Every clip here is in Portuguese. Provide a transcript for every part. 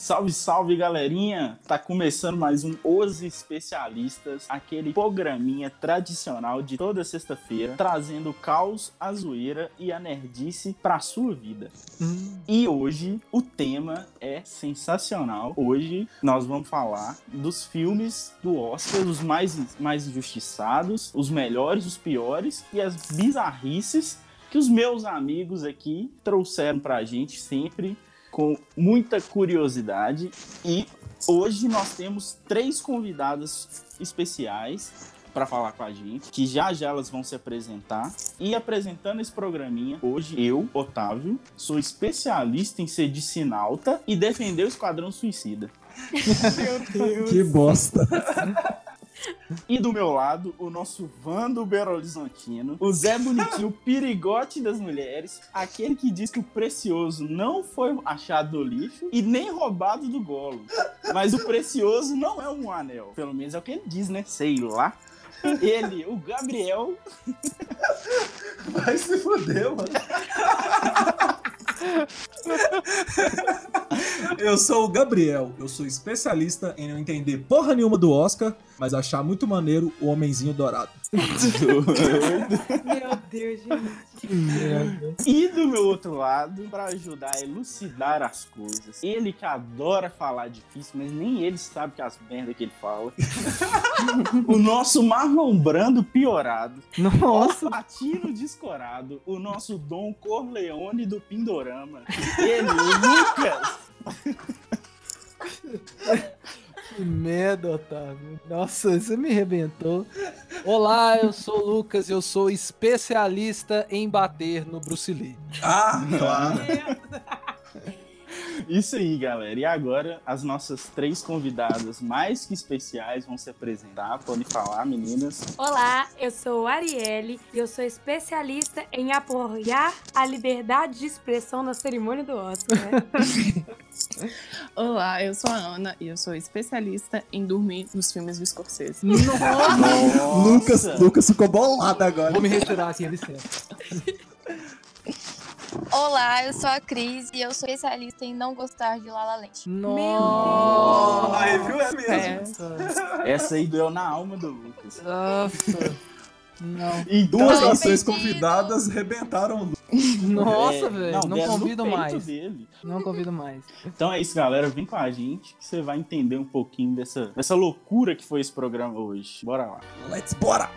Salve, salve, galerinha! Tá começando mais um Os Especialistas, aquele programinha tradicional de toda sexta-feira, trazendo caos, a zoeira e a nerdice pra sua vida. Hum. E hoje o tema é sensacional. Hoje nós vamos falar dos filmes do Oscar, os mais, mais injustiçados, os melhores, os piores e as bizarrices que os meus amigos aqui trouxeram pra gente sempre com muita curiosidade e hoje nós temos três convidadas especiais para falar com a gente, que já já elas vão se apresentar. E apresentando esse programinha, hoje eu, Otávio, sou especialista em ser dissinalta e defender o Esquadrão Suicida. Meu Deus. Que bosta. E do meu lado, o nosso Vando Belo Horizontino, o Zé Bonitinho, o perigote das mulheres, aquele que diz que o precioso não foi achado no lixo e nem roubado do golo. Mas o precioso não é um anel. Pelo menos é o que ele diz, né? Sei lá. Ele, o Gabriel. Vai se fuder, mano. Eu sou o Gabriel, eu sou especialista em não entender porra nenhuma do Oscar, mas achar muito maneiro o Homenzinho Dourado. Meu Deus, gente. Que merda. E do meu outro lado, para ajudar a elucidar as coisas, ele que adora falar difícil, mas nem ele sabe que as merdas que ele fala. o nosso Marlon Brando piorado. Nossa. O Patino descorado. O nosso Dom Corleone do Pindorama. Ele, o Lucas. Que merda, Otávio. Nossa, você me arrebentou. Olá, eu sou o Lucas e eu sou especialista em bater no Bruce Lee. Ah, claro. Isso aí, galera. E agora as nossas três convidadas mais que especiais vão se apresentar. Podem falar, meninas. Olá, eu sou Arielle e eu sou especialista em apoiar a liberdade de expressão na cerimônia do Oscar. Né? Olá, eu sou a Ana e eu sou especialista em dormir nos filmes do Scorsese. Nossa! Nossa. Lucas, Lucas ficou bolado agora. Vou me retirar aqui, licença. Olá, eu sou a Cris e eu sou especialista em não gostar de Lala Land. Nossa! Aí, viu? É mesmo. É. Essa aí doeu na alma do Lucas. Nossa! Não. E duas ações convidadas rebentaram. Nossa, é, velho. Não, não convido mais. Dele. Não convido mais. Então é isso, galera. Vem com a gente que você vai entender um pouquinho dessa, dessa loucura que foi esse programa hoje. Bora lá. Let's bora!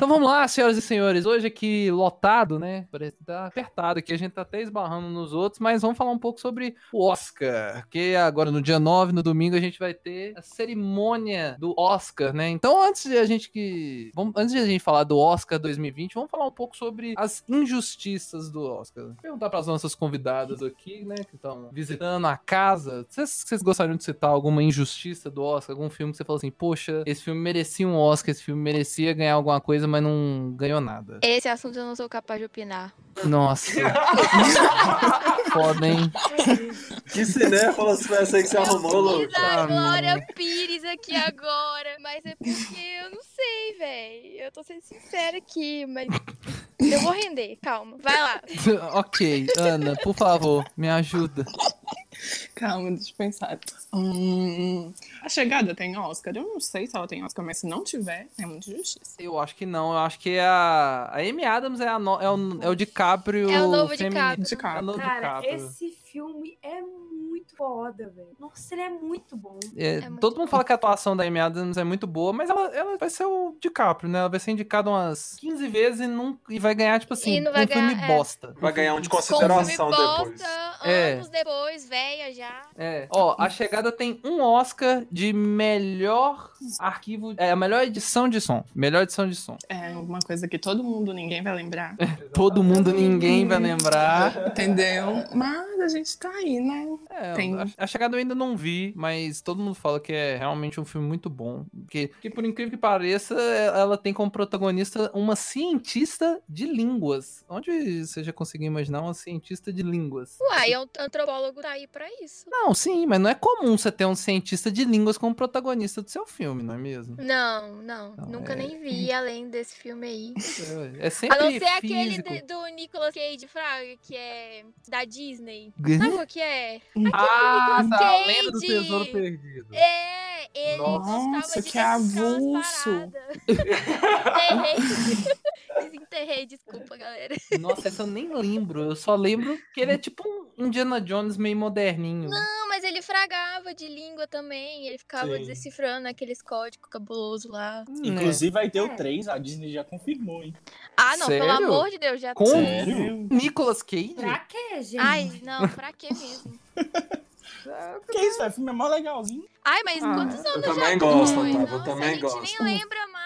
Então vamos lá, senhoras e senhores. Hoje aqui lotado, né? Parece que tá apertado aqui. A gente tá até esbarrando nos outros, mas vamos falar um pouco sobre o Oscar. Que agora no dia 9, no domingo, a gente vai ter a cerimônia do Oscar, né? Então, antes de a gente que. Vamos, antes de a gente falar do Oscar 2020, vamos falar um pouco sobre as injustiças do Oscar. Vou perguntar para as nossas convidadas aqui, né? Que estão visitando a casa. Vocês, vocês gostariam de citar alguma injustiça do Oscar? Algum filme que você falou assim, poxa, esse filme merecia um Oscar, esse filme merecia ganhar alguma coisa, mas não ganhou nada. Esse assunto eu não sou capaz de opinar. Nossa. Foda, hein? Que cinéfalas foi essa aí que você arrumou, louco? Ah, Glória Pires aqui agora. Mas é porque eu não sei, velho. Eu tô sendo sincera aqui, mas. Eu vou render, calma. Vai lá. ok, Ana, por favor, me ajuda. Calma, deixa eu pensar. Hum, a chegada tem Oscar? Eu não sei se ela tem Oscar, mas se não tiver, é muito justiça. Eu acho que não. Eu acho que é a. A Amy Adams é, a no... é, o... é o DiCaprio. É o novo DiCaprio. DiCaprio. É o novo Cara, DiCaprio. esse filme é muito foda, velho. Nossa, ele é muito bom. É, é muito todo mundo fala que a atuação da Amy Adams é muito boa, mas ela, ela vai ser o DiCaprio, né? Ela vai ser indicada umas 15 vezes e, não, e vai ganhar, tipo assim, um ganhar, filme é. bosta. Vai ganhar um de consideração depois. Bosta, é. anos depois, velha já. É. Ó, a chegada tem um Oscar de melhor arquivo. É, a melhor edição de som. Melhor edição de som. É, alguma coisa que todo mundo, ninguém vai lembrar. todo mundo, ninguém vai lembrar. Entendeu? Mas a gente tá aí, né? É, Tem. a, a Chegada eu ainda não vi, mas todo mundo fala que é realmente um filme muito bom. Que, que por incrível que pareça, é- ela tem como protagonista uma cientista de línguas. Onde você já conseguiu imaginar uma cientista de línguas? Uai, é um antropólogo tá aí pra isso. Não, sim, mas não é comum você ter um cientista de línguas como protagonista do seu filme, não é mesmo? Não, não. Nunca é- nem vi além desse filme aí. É A sempre não ser aquele físico. de- do Nicolas Cage Fraga, que é da Disney. Sabe qual que é? Ah, Nicolas tá, a lenda do Cage. tesouro perdido. É, ele Nossa, que avulso. Desenterrei. Desenterrei, desculpa, galera. Nossa, essa eu nem lembro. Eu só lembro que ele é tipo um Indiana Jones meio moderninho. Não, mas ele fragava de língua também. Ele ficava Sim. decifrando aqueles códigos cabulosos lá. Hum, Inclusive vai ter o É. 3, a Disney já confirmou, hein? Ah, não, Sério? pelo amor de Deus, já Com Sério? Nicolas Cage? Pra quê, gente? Ai, não, pra quê mesmo? Que isso, velho? O filme é mó legalzinho. Ai, mas Ah, quantos anos eu já também gosto, Nossa, Otávio, eu também a gente gosto. nem lembra mais.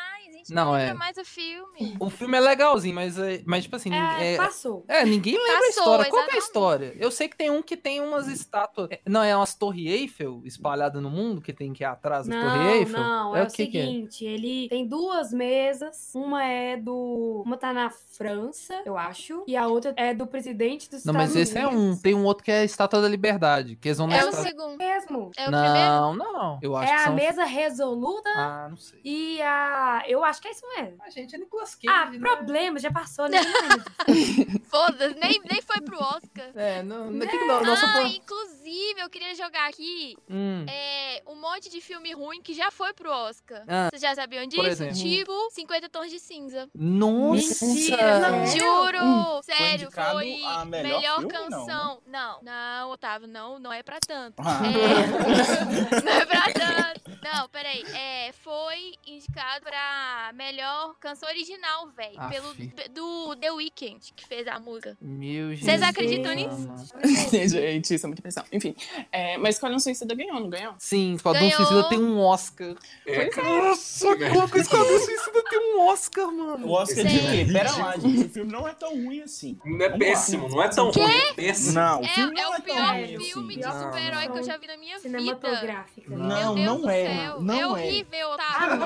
A gente Não, não, é. mais o filme. O filme é legalzinho, mas, é- mas tipo assim, É, é, passou. é, ninguém lembra a Passou, história. Qual que é a exatamente. história? Eu sei que tem um que tem umas estátuas. é, Não, é umas torre Eiffel espalhadas no mundo, que tem que ir atrás da torre Não, Eiffel? não, é, o, o que que é? seguinte, ele tem duas mesas, uma é do, uma tá na França, eu acho, e a outra é do presidente dos Não, Estados mas esse é um. Unidos. Tem um outro que é a Estátua da Liberdade, que eles vão É o segundo. mesmo. É o primeiro? Não, não. Eu acho É que a são... mesa resoluta Ah, não sei. e a, eu acho que é isso mesmo. A gente é Nicolas Cage, Ah, né? problema, já passou, né? Foda-se, nem, nem foi pro Oscar. É, não, não, que que não, nossa, ah, foi- inclusive, eu queria jogar aqui Hum, é, um monte de filme ruim que já foi pro Oscar. Ah, Vocês já sabiam disso? Tipo 50 Tons de Cinza. Nossa! Mentira, não. Juro! Sério, indicado foi a melhor filme, não, canção. Não, não, Otávio, não, não é pra tanto. Ah. É, não é pra tanto. Não, peraí. É, foi indicado pra melhor canção original, velho. Pelo do The Weeknd, que fez a música. Meu Jesus. Vocês acreditam nisso? Gente, isso é muita pressão. Enfim, é, mas Esquadrão Suicida ganhou, não ganhou? Sim, Esquadrão Ganhou. Suicida tem um Oscar. É, Nossa, como o Esquadrão Suicida tem um Oscar, mano? O Oscar Sim. de quê? Pera lá, gente. O filme não é tão ruim assim. Não é Vamos lá. péssimo, não é tão ruim, é péssimo. Não, o É, filme é não é o tão pior ruim filme assim. de Não, super-herói que eu não. já vi na minha vida. Cinematográfica. né? Não, Meu Deus não é, não é horrível, Otávio.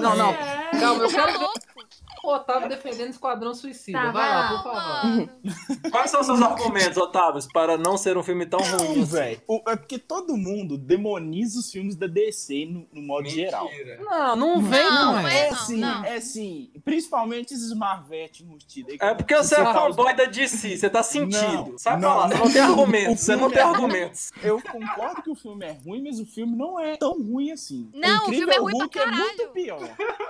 não. Não. É. Calma, eu Tá quero ver? O Otávio defendendo Esquadrão Suicida. Tá, vai vai lá, por favor. Mano. Quais são os seus argumentos, Otávio, para não ser um filme tão ruim Não, assim? velho. O- É porque todo mundo demoniza os filmes da DC no, no modo geral. Mentira. Não, não vem, Não, não, é. é. É sim, não. é sim. Principalmente esses Marvete que É porque você é fanboy da DC, você tá sentindo. Não, Sai pra não, lá, você não tem argumentos, O você não tem é- argumentos. Eu concordo que o filme é ruim, mas o filme não é tão ruim assim. Não, o filme é ruim pra Hulk é muito caralho. pior.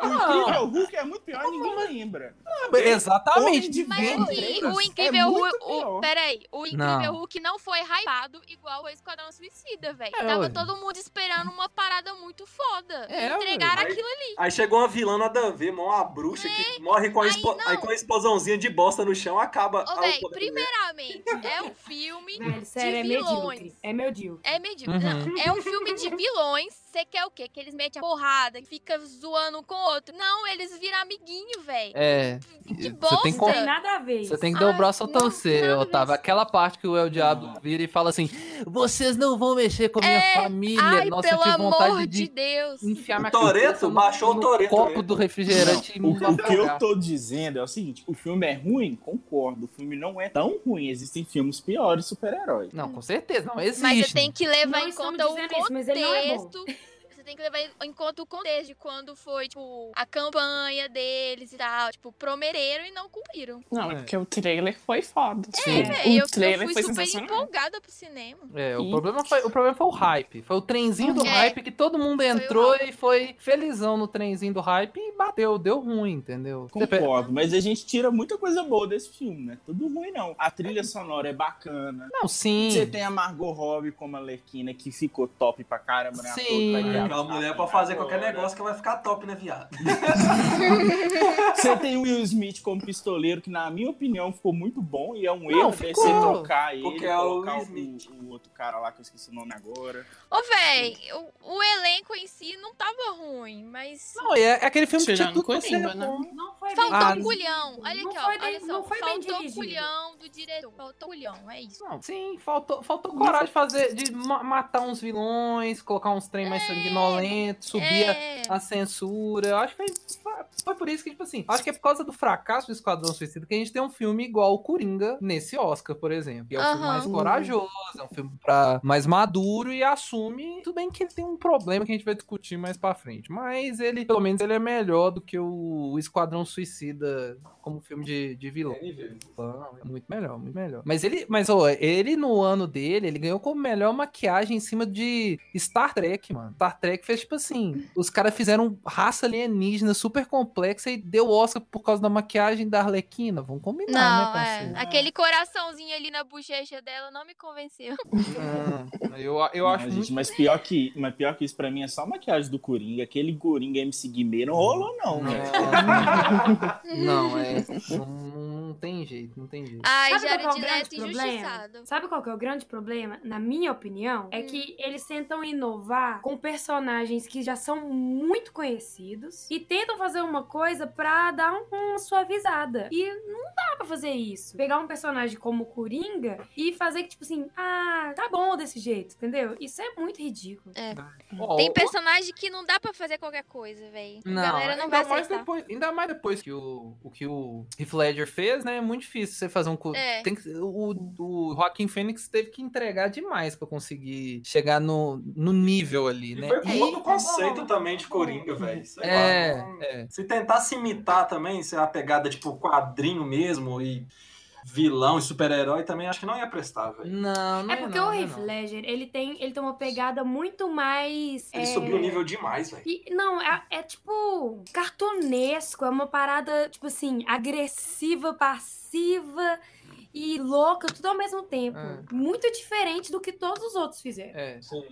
O Incrível Hulk é muito pior e ninguém lembra. Homem Exatamente. de Mas aqui, o é Incrível muito Hulk. O, peraí, o Incrível Não. Hulk não foi hypado igual o Esquadrão Suicida, velho. É, Tava ué. todo mundo esperando uma parada muito foda. É, entregaram ué. aquilo ali. Aí chegou uma vilã nada a ver, mó uma bruxa que morre com a, aí aí com a explosãozinha de bosta no chão, acaba. Ô, Ah, o velho, poder primeiramente, é um filme sério, é de vilões. É medíocre. É medíocre. Uhum. Não, é um filme de vilões. Você quer o quê? Que eles metem a porrada, que fica zoando um com o outro. Não, eles viram amiguinho, velho. É. Que Você bosta. tem, que- Não tem nada a ver. você tem que dar o Ai, braço a não, torcer, Otávio. disso. Aquela parte que o El Diabo vira e fala assim: Vocês não vão mexer com a minha É, família. Ai, Nossa, pelo eu tive vontade amor de, de Deus. enfiar minha O no, baixou o no Toretto copo mesmo. do refrigerante Não, o, o que eu tô dizendo é o seguinte: o filme é ruim? Concordo. O filme não é tão ruim. Existem filmes piores super-heróis. Não, com certeza, não existe. Mas você tem que levar Não em conta o dizendo isso, mas ele não é bom. tem que levar em conta o contexto de quando foi, tipo, a campanha deles e tal. Tipo, prometeram e não cumpriram. Não, é É. porque o trailer foi foda. É, Sim. velho, o eu, eu trailer fui foi super empolgada pro cinema. É, o E- problema, foi, o problema foi o hype. Foi o trenzinho do É. hype que todo mundo entrou e foi felizão no trenzinho do hype e bateu, deu ruim, entendeu? Concordo, mas a gente tira muita coisa boa desse filme, né? Tudo ruim, não. A trilha sonora é bacana. Não, sim. Você tem a Margot Robbie como a Lerquina, que ficou top pra caramba, né? Sim. Aquela a mulher pode fazer qualquer negócio que vai ficar top, né, viado? Você tem o Will Smith como pistoleiro, que na minha opinião ficou muito bom e é um Não, erro você trocar ele, Porque é o colocar Will o, Smith. o outro cara lá que eu esqueci o nome agora. Ô, véi, o, o elenco em si não tava ruim, mas. Não, é, é aquele filme que tinha tudo ser né? bom. Não foi Faltou Ah, um culhão. Olha aqui, ó. bem- olha só. não foi bem Faltou culhão do diretor. Faltou culhão, é isso. Não, sim, faltou, faltou coragem de fazer, de ma- matar uns vilões, colocar uns trem mais sanguinolentos, subir a- É. a, censura. Eu acho que foi, foi por isso que, tipo assim, acho que é por causa do fracasso do Esquadrão Suicida que a gente tem um filme igual o Coringa nesse Oscar, por exemplo. Que é um filme Aham. mais corajoso, é um filme pra, mais maduro e assume. Tudo bem que ele tem um problema que a gente vai discutir mais pra frente. Mas ele, pelo menos, ele é melhor do que o Esquadrão Suicida como filme de, de vilão. É muito melhor, muito melhor. Mas ele, mas ó, ele no ano dele, ele ganhou como melhor maquiagem em cima de Star Trek, mano. Star Trek fez tipo assim, os caras fizeram raça alienígena super complexa e deu Oscar por causa da maquiagem da Arlequina. Vamos combinar, Não, né, é. Aquele coraçãozinho ali na bochecha dela não me convenceu. Não, eu, eu Não, acho gente, muito... mas pior que, mas pior que isso pra mim é só a maquiagem do Coringa. Aquele Coringa MC Guimê não rolou não, velho. Não, é. Não, não tem jeito, não tem jeito. Ai, Sabe qual que é o Jared grande Leto injustiçado. Sabe qual que é o grande problema? Na minha opinião, é Hum. que eles tentam inovar com personagens que já são muito conhecidos e tentam fazer uma coisa pra dar um- uma suavizada. E não dá pra fazer isso. Pegar um personagem como o Coringa e fazer que, tipo assim, ah, tá bom desse jeito, entendeu? Isso é muito ridículo. Ó, Tem o- personagem que não dá pra fazer qualquer coisa, velho. A Não, galera não ainda, vai mais depois, ainda mais depois que o, o que o Heath Ledger fez, né? É muito difícil você fazer um. É. Tem que, o, o Joaquim Phoenix teve que entregar demais pra conseguir chegar no, no nível ali, né? foi E- conta do tá conceito bom, também tá de bom. Coringa, velho. É, é. Se tentasse imitar também, se é a pegada tipo quadrinho mesmo e vilão e super-herói, também acho que não ia prestar, velho. Não, não É porque não, o é Heath. Ledger, ele tem, ele tem uma pegada muito mais... Ele é, subiu o nível demais, velho. Não, é, é tipo cartunesco, é uma parada, tipo assim, agressiva, passiva e louca, tudo ao mesmo tempo. É. Muito diferente do que todos os outros fizeram. É. Sim.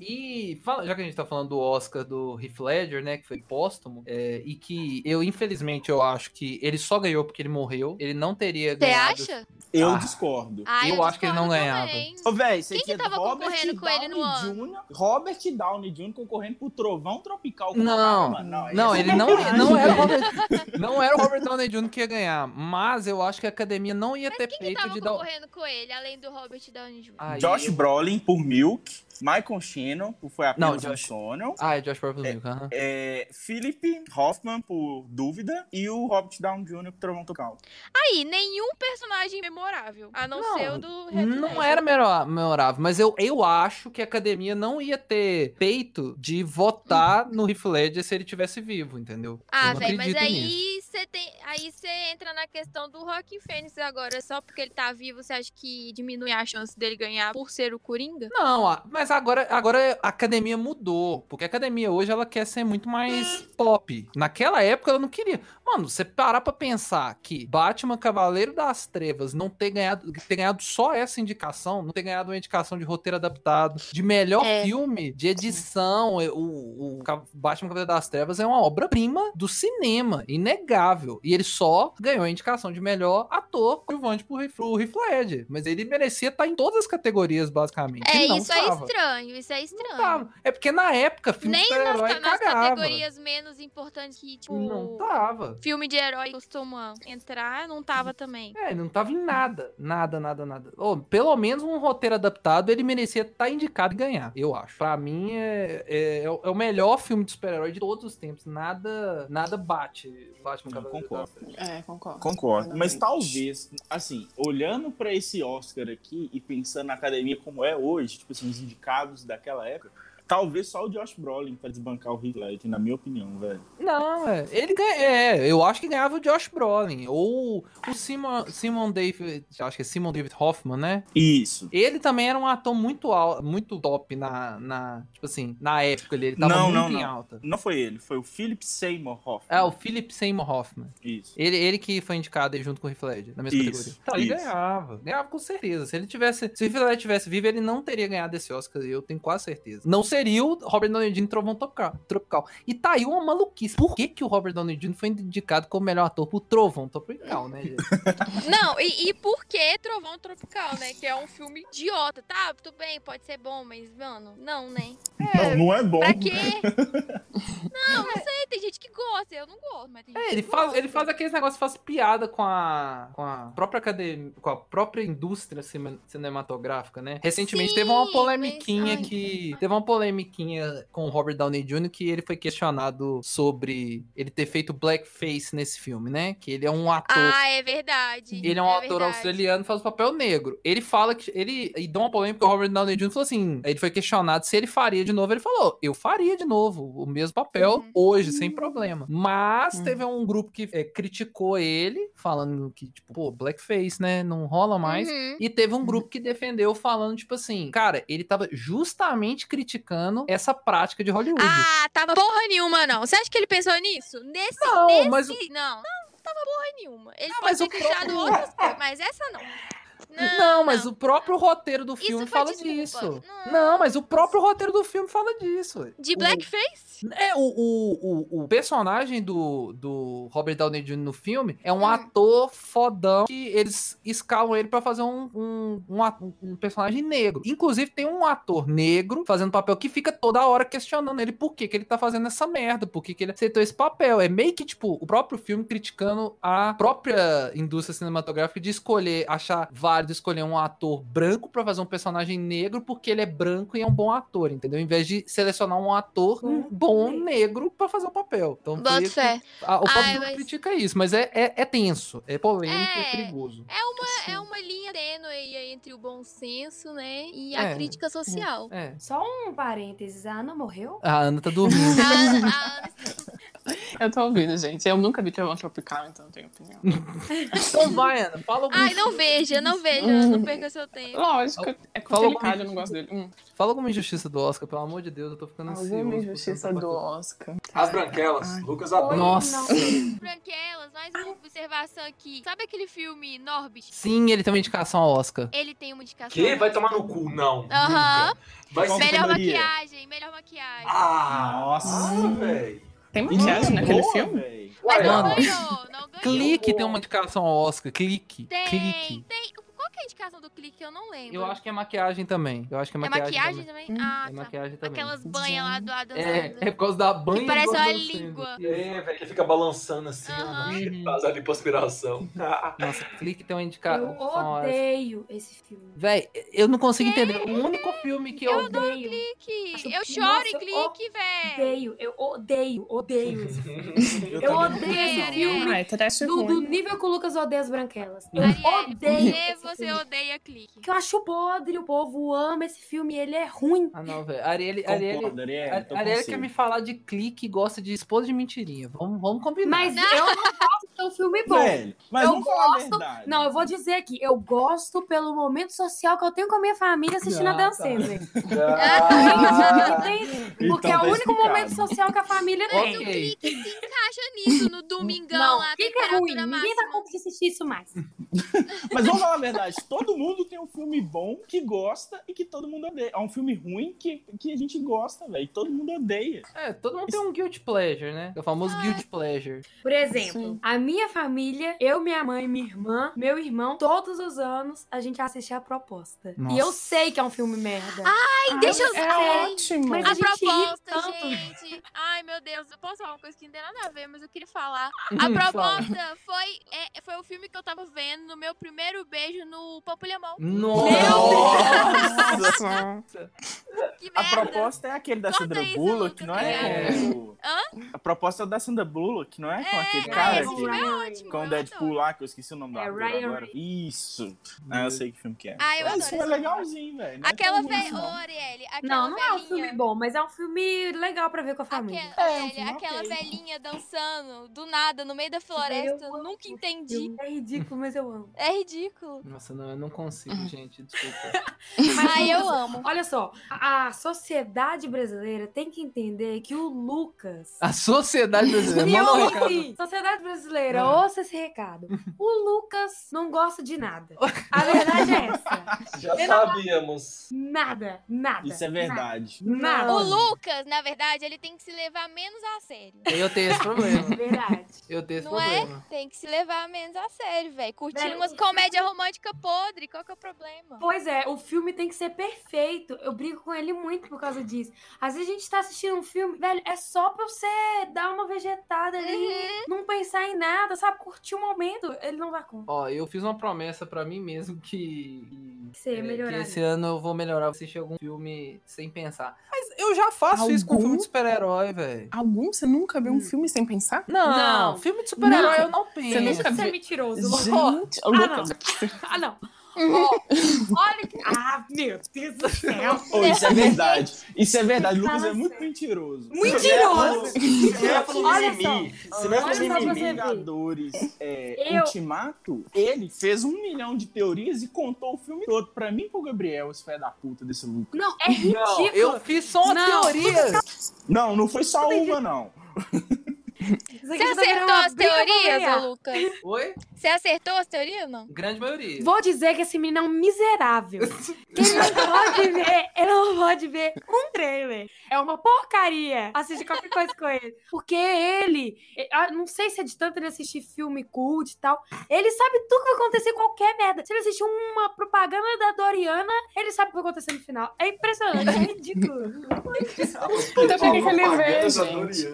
E fala- já que a gente tá falando do Oscar do Heath Ledger, né, que foi póstumo, é, e que eu, infelizmente, eu acho que ele só ganhou porque ele morreu. Ele não teria Você ganhado. acha? Eu Ah. discordo. Ah, Eu acho que ele não ganhava. Ô, velho, você Quem que tava Robert concorrendo com ele no Downey Jr., Robert Downey Jr. concorrendo pro Trovão Tropical. Não, não, aí é ele não, não, era. Robert, não era o Robert Downey Jr. que ia ganhar, mas eu acho que a academia não ia ter Quem que tava de dar. o- concorrendo com ele, além do Robert Downey Jr.? Aí Josh eu- Brolin por Milk, Michael Shannon por Foi Apenas Não, Josh- Sonho, Ah, é Josh Purple Milk, aham. é, Philip Hoffman por Dúvida e o Robert Downey Jr. por Trovão Tropical. Aí, nenhum personagem memorável, a não, Não, ser o do Não era memorável, mas eu, eu acho que a academia não ia ter peito de votar no Heath Ledger se ele tivesse vivo, entendeu? Ah, velho, mas aí você tem. Aí você entra na questão do Rock Fênix agora. Só porque ele tá vivo, você acha que diminui a chance dele ganhar por ser o Coringa? Não, a- mas agora, agora a academia mudou. Porque a academia hoje ela quer ser muito mais pop. Naquela época ela não queria. Mano, você parar pra pensar que Batman Cavaleiro das Trevas não ter ganhado, ter ganhado só essa indicação, não ter ganhado uma indicação de roteiro adaptado, de melhor É. filme, de edição. é, O, o Batman Cavaleiro das Trevas é uma obra-prima do cinema, inegável. E ele só ganhou a indicação de melhor ator coadjuvante pro pro Heath Ledger. Mas ele merecia estar em todas as categorias, basicamente. É, isso é tava. estranho, isso é estranho. É porque na época, filme de Nem nas, super-herói nas cagava. categorias menos importantes que, tipo, Não tava. Filme de herói costuma entrar, não tava também. É, não tava em nada. Nada, nada, nada. Ô, pelo menos um roteiro adaptado, ele merecia estar indicado e ganhar, eu acho. Pra mim, é, é, é o é o melhor filme de super-herói de todos os tempos. Nada, nada bate Batman Não, concordo. É, concordo. Concordo. Mas talvez, assim, olhando pra esse Oscar aqui e pensando na academia como é hoje, tipo assim, os indicados daquela época, talvez só o Josh Brolin pra desbancar o Heath Ledger, na minha opinião, velho. Não, é. Ele ganha. É, eu acho que ganhava o Josh Brolin. Ou o Simon, Simon David. Acho que é Simon David Hoffman, né? Isso. Ele também era um ator muito, al- muito top na, na. Tipo assim, na época ali. Ele tava Não, muito não, em não. alta. Não foi ele, foi o Philip Seymour Hoffman. É, o Philip Seymour Hoffman. Isso. Ele, ele que foi indicado junto com o Heath Ledger, na mesma Isso, categoria. Então, ele isso. ganhava. Ganhava com certeza. Se ele tivesse. Se o Heath Ledger tivesse vivo, ele não teria ganhado esse Oscar. Eu tenho quase certeza. Não seria seria o Robert Downey Jr. Trovão Tropical. Tropical. E tá aí uma maluquice. Por que, que o Robert Downey Jr. foi indicado como melhor ator pro Trovão Tropical, né, gente? Não, e, e por que Trovão Tropical, né? Que é um filme idiota. Tá, tudo bem, pode ser bom, mas, mano, não, né? Não, não é bom. Pra quê? Não, não sei, tem gente que gosta, eu não gosto, mas tem gente É, ele que faz, gosta. ele faz aqueles negócios, faz piada com a, com a própria academia, com a própria indústria cine- cinematográfica, né? Recentemente Sim, teve uma polemiquinha mas- ai. que. Teve uma polemiquinha com o Robert Downey Jr. que ele foi questionado sobre ele ter feito blackface nesse filme, né? Que ele é um ator. Ah, é verdade. Ele é um ator verdade. australiano faz o papel negro. Ele fala que. Ele. E dá uma polêmica, o Robert Downey Jr. falou assim. Ele foi questionado se ele faria de novo. Ele falou: Eu faria de novo o mesmo papel Uhum. hoje, sem problema. Mas Uhum. teve um grupo que é, criticou ele, falando que, tipo, pô, blackface, né? Não rola mais. Uhum. E teve um grupo que defendeu falando, tipo assim, cara, ele tava justamente criticando essa prática de Hollywood. Ah, tava porra nenhuma, não. Você acha que ele pensou nisso? Nesse. Não, nesse... mas Não, não, não tava porra nenhuma. Ele Não, pode ter criticado próprio- outras coisas, mas essa não. Não, Não, mas o próprio roteiro do filme fala desculpa. disso. Não. Não, mas o próprio roteiro do filme fala disso. De O- blackface? É, o, o, o, o personagem do, do Robert Downey Jr. no filme é um Hum. ator fodão que eles escalam ele pra fazer um, um, um, um personagem negro. Inclusive, tem um ator negro fazendo papel que fica toda hora questionando ele por que, que ele tá fazendo essa merda, por que, que ele aceitou esse papel. É meio que, tipo, o próprio filme criticando a própria indústria cinematográfica de escolher, achar válido escolher um ator branco pra fazer um personagem negro porque ele é branco e é um bom ator, entendeu? Em vez de selecionar um ator Bom bom negro. negro pra fazer o papel. Então, Bota fé. a- o Ai, mas- critica isso, mas é, é, é tenso, é polêmico, é, É. perigoso. É uma, é uma linha tênue aí entre o bom senso, né? E a É. crítica social. É. Só um parênteses, a Ana morreu? A Ana tá dormindo. A- a- Eu tô ouvindo, gente. Eu nunca vi Trovão Tropical, então não tenho opinião. então vai, Ana, fala algum, Ai, não veja, não veja, não perca seu tempo. Lógico, é Fala complicado, alguma eu não gosto dele. Hum. fala alguma injustiça do Oscar, pelo amor de Deus, eu tô ficando ansioso. Alguma injustiça do. Oscar. As branquelas. Ai. Lucas adora. Nossa. Branquelas, mais uma observação aqui. Sabe aquele filme Norbit? Sim, ele tem uma indicação ao Oscar. Ele tem uma indicação. Que? Vai tomar no cu, não. Aham. Nunca. Vai Melhor maquiagem, melhor maquiagem. Ah, Nossa. velho. Tem maquiagem naquele Boa, filme? Mas não Mano. ganhou, não ganhou. Clique tem uma indicação ao Oscar, clique, Tem, clique. tem. Que é a indicação do clique? Eu não lembro. Eu acho que é maquiagem também. Eu acho que é É maquiagem, maquiagem também. também? Ah, É tá. maquiagem também. Aquelas banhas lá do Adam É, Sandler. é por causa da banha Que parece uma língua. É, velho, que fica balançando assim, ó. Faz a lipoaspiração. Nossa, clique tem uma indicação. Eu odeio esse filme. Véi, eu não consigo entender. O único filme que eu. Eu Odeio. Clique. Acho- Eu choro em Nossa, clique, velho. Odeio, eu odeio, odeio esse filme. Eu Eu odeio esse filme. Ai, trash Do, do nível que o Lucas odeia as branquelas. Eu Ariel, odeio por que esse você odeia clique? Porque eu acho podre, o povo ama esse filme ele é ruim. Ah, não, velho. Ariel, com você. quer me falar de clique e gosta de esposa de mentirinha. Vamos, vamos combinar. Mas eu não gosto de um filme bom. Velho, mas Eu gosto- verdade. Não, eu vou dizer aqui, eu gosto pelo momento social que eu tenho com a minha família assistindo Ah, a Dan tá. Sandler. Ah, Entende? Então Porque é o tá único explicado. momento social que a família Mas tem. o clique se encaixa nisso no domingão Não, lá, fica ruim. temperatura Ninguém máxima. conta de assistir isso mais. Mas vamos falar a verdade, todo mundo tem um filme bom que gosta e que todo mundo odeia. É um filme ruim que, que a gente gosta, velho. e Todo mundo odeia. É, todo mundo tem um guilty pleasure, né? É o famoso guilty pleasure. Por exemplo, Sim. a minha família, eu, minha mãe, minha irmã, meu irmão, todos os anos a gente assiste a proposta. Nossa. E eu sei que é um filme merda. Ai, deixa eu É ver. ótimo. Mas A a gente proposta, tanto. gente. Ai, meu Deus, eu posso falar uma coisa que não tem nada a ver, mas eu queria falar. A proposta foi, é, foi o filme que eu tava vendo no meu primeiro beijo no Pampulhamão. Nossa. Que A merda. proposta é aquele da Conta Sandra isso, Bullock, Lucas, não é? É. com o- A proposta é o da Sandra Bullock, não é? Com aquele É, cara que... é ótimo. Com o Deadpool lá, que eu esqueci o nome É, ator Ryan agora. Isso. Ah, eu sei que filme que é. Ah, eu Mas adoro é esse legalzinho, velho. é Aquela velha. assim, Ô, não. Arielle, aquela Não, não é um filme bom, mas é um filme legal pra ver com a família. Aquela, É, um velha, filme aquela velhinha dançando do nada no meio da floresta, eu nunca entendi. É ridículo, mas eu amo. É ridículo. Nossa, não, eu não consigo, gente. Desculpa. Mas, Ai, eu amo. Olha só, a, sociedade brasileira tem que entender que o Lucas. A sociedade brasileira. Me Manda um recado. Sociedade brasileira, Ah. ouça esse recado. O Lucas não gosta de nada. A verdade é essa. Já Eu sabíamos. Nada, nada. Isso é verdade. Nada. O Lucas, na verdade, ele tem que se levar menos a sério. Eu tenho esse problema. Verdade. Eu tenho esse Não é? problema. Tem que se levar menos a sério, velho. Curtindo umas o comédia romântica podre. Qual que é o problema? Pois é, o filme tem que ser perfeito. Eu brigo com ele muito por causa disso. Às vezes a gente tá assistindo um filme, velho, é só pra você dar uma vegetada ali, Uhum. não pensar em nada, sabe? Curtir o momento. Ele não vai com. Ó, eu fiz uma promessa pra mim mesmo que. Que você ia é, que esse né? ano eu vou melhorar, assistir algum filme sem pensar. Mas eu já faço isso com Algum? filme de super-herói, velho. Algum? Você nunca viu um Hum. filme sem pensar? Não, Não. filme de super-herói Não. eu não penso. Você nunca Você é viu? mentiroso. Gente, Ah, Lucas, Ah, não. Ó, olha que. Ah, meu Deus do céu. Ô, isso é verdade. Isso é verdade. O Lucas é muito mentiroso. Mentiroso. Não é Olha mimimi, só. se não é você. Vingadores é, Eu- Ultimato, ele fez um milhão de teorias e contou o filme todo. Pra mim pro Gabriel, esse filho da puta desse Lucas. Não, é ridículo. Eu fiz só uma Não. teoria. Não, não foi só uma, não. Você acertou as teorias, ô Lucas? Oi? Você acertou as teorias ou não? Grande maioria. Vou dizer que esse menino é um miserável. Que ele não pode ver, ele não pode ver um trailer. É uma porcaria assistir qualquer coisa com ele. Porque ele, eu não sei se é de tanto ele assistir filme cult e tal, ele sabe tudo que vai acontecer em qualquer merda. Se ele assistir uma propaganda da Doriana, ele sabe o que vai acontecer no final. É impressionante, é ridículo. Então por que que ele vê, gente?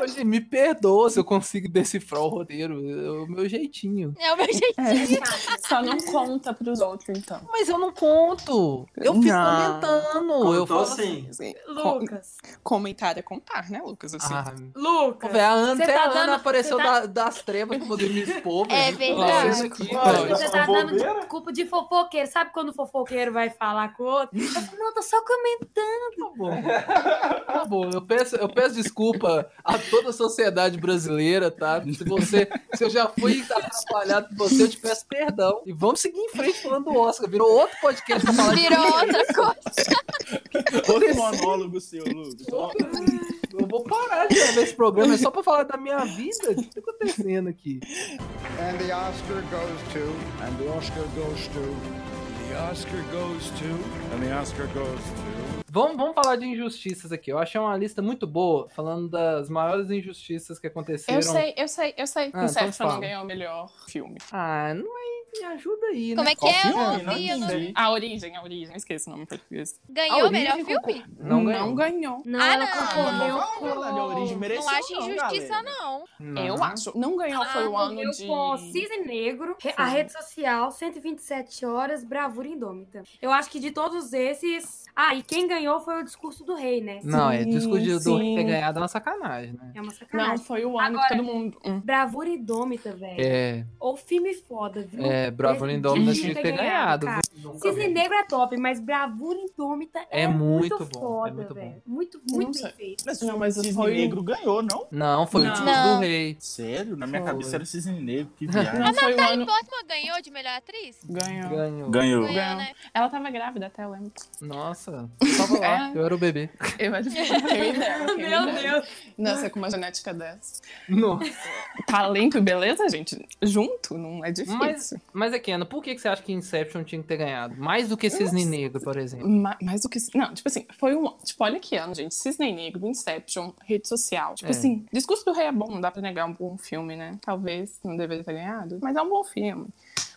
Hoje me perdoa se eu consigo decifrar o roteiro. É o meu jeitinho. É o meu jeito. É, só não conta pros outros, então. Mas eu não conto. Eu fico Não. comentando. Eu Contou falo sim. Assim, com- Lucas, comentar é contar, né, Lucas? Assim. Ah, Lucas. Pô, a Ana, até tá a Ana dando- apareceu tá- da- das trevas pra poder me expor. É verdade. Aqui, Olha. Você tá dando desculpa de fofoqueiro. Sabe quando o fofoqueiro vai falar com o outro? Eu falo, não, tô só comentando. Tá bom. Tá bom. Eu peço, eu peço desculpa a toda a sociedade brasileira, tá? Se você, se eu já fui atrapalhado por você, eu te peço perdão. E vamos seguir em frente falando do Oscar. Virou outro podcast pra falar de Virou outra coisa. Outro monólogo seu, Lucas. Eu vou parar de gravar esse programa é só pra falar da minha vida. O que tá acontecendo aqui? And the Oscar goes to. And the Oscar goes to. The Oscar goes to. And the Oscar goes to. Vamos, vamos falar de injustiças aqui. Eu achei uma lista muito boa, falando das maiores injustiças que aconteceram. Eu sei, eu sei, eu sei. Ah, Inception então não ganhou o melhor filme. Ah, não é. Me ajuda aí, Como né? é que é? Qual não filme? não... entendi. A Origem, a Origem, esqueci o nome em português. Ganhou o melhor filme? Não ganhou. ganhou. Não, Ah, ela não. Não, verdade, a origem mereceu. Não acho não, injustiça, não. Não. Eu acho. Não ganhou, foi o Ah, ano de. com Cisne Negro, re- a Sim. rede social, 127 horas, Bravura Indômita. Eu acho que de todos esses... Ah, e quem ganhou foi o Discurso do Rei, né? Não, é Sim, discurso de- do sim. ter ganhado é uma sacanagem, né? É uma Não, sacanagem. foi o ano Agora- que todo mundo. Hum. Bravura Indômita, velho. É, Ou filme foda, viu? é Bravura Indômita tinha que ter ganhado. Cisne. Negro é top, mas Bravura Indômita é, É muito bom, foda, é muito velho. Muito, muito Nossa. bem feito. Mas Não, mas Cisne foi o- Negro ganhou, não? Não, foi Não. o discurso Não. do rei. Sério? Na minha Foi. cabeça era Cisne Negro. Que viagem. Não, foi o Natalie ano. Portman ganhou de melhor atriz? Ganhou. Ganhou. Ganhou. Ganhou, Ganhou. né? Ela tava grávida até, eu lembro. Nossa, eu tava lá, É. eu era o bebê. Eu era quem me Meu. Deus. Nossa, com uma genética dessa. Nossa. Talento e beleza, gente, junto, não é difícil. Mas, mas aqui, Ana, por que que você acha que Inception tinha que ter ganhado? Mais do que Cisne Negro, por exemplo. Ma- Mais do que. Não, tipo assim, foi um. Tipo, olha que ano, gente. Cisne Negro, Inception, rede social. Tipo É. assim, Discurso do Rei é bom, não dá pra negar um bom filme, né? Talvez não deveria ter ganhado, mas é um bom filme.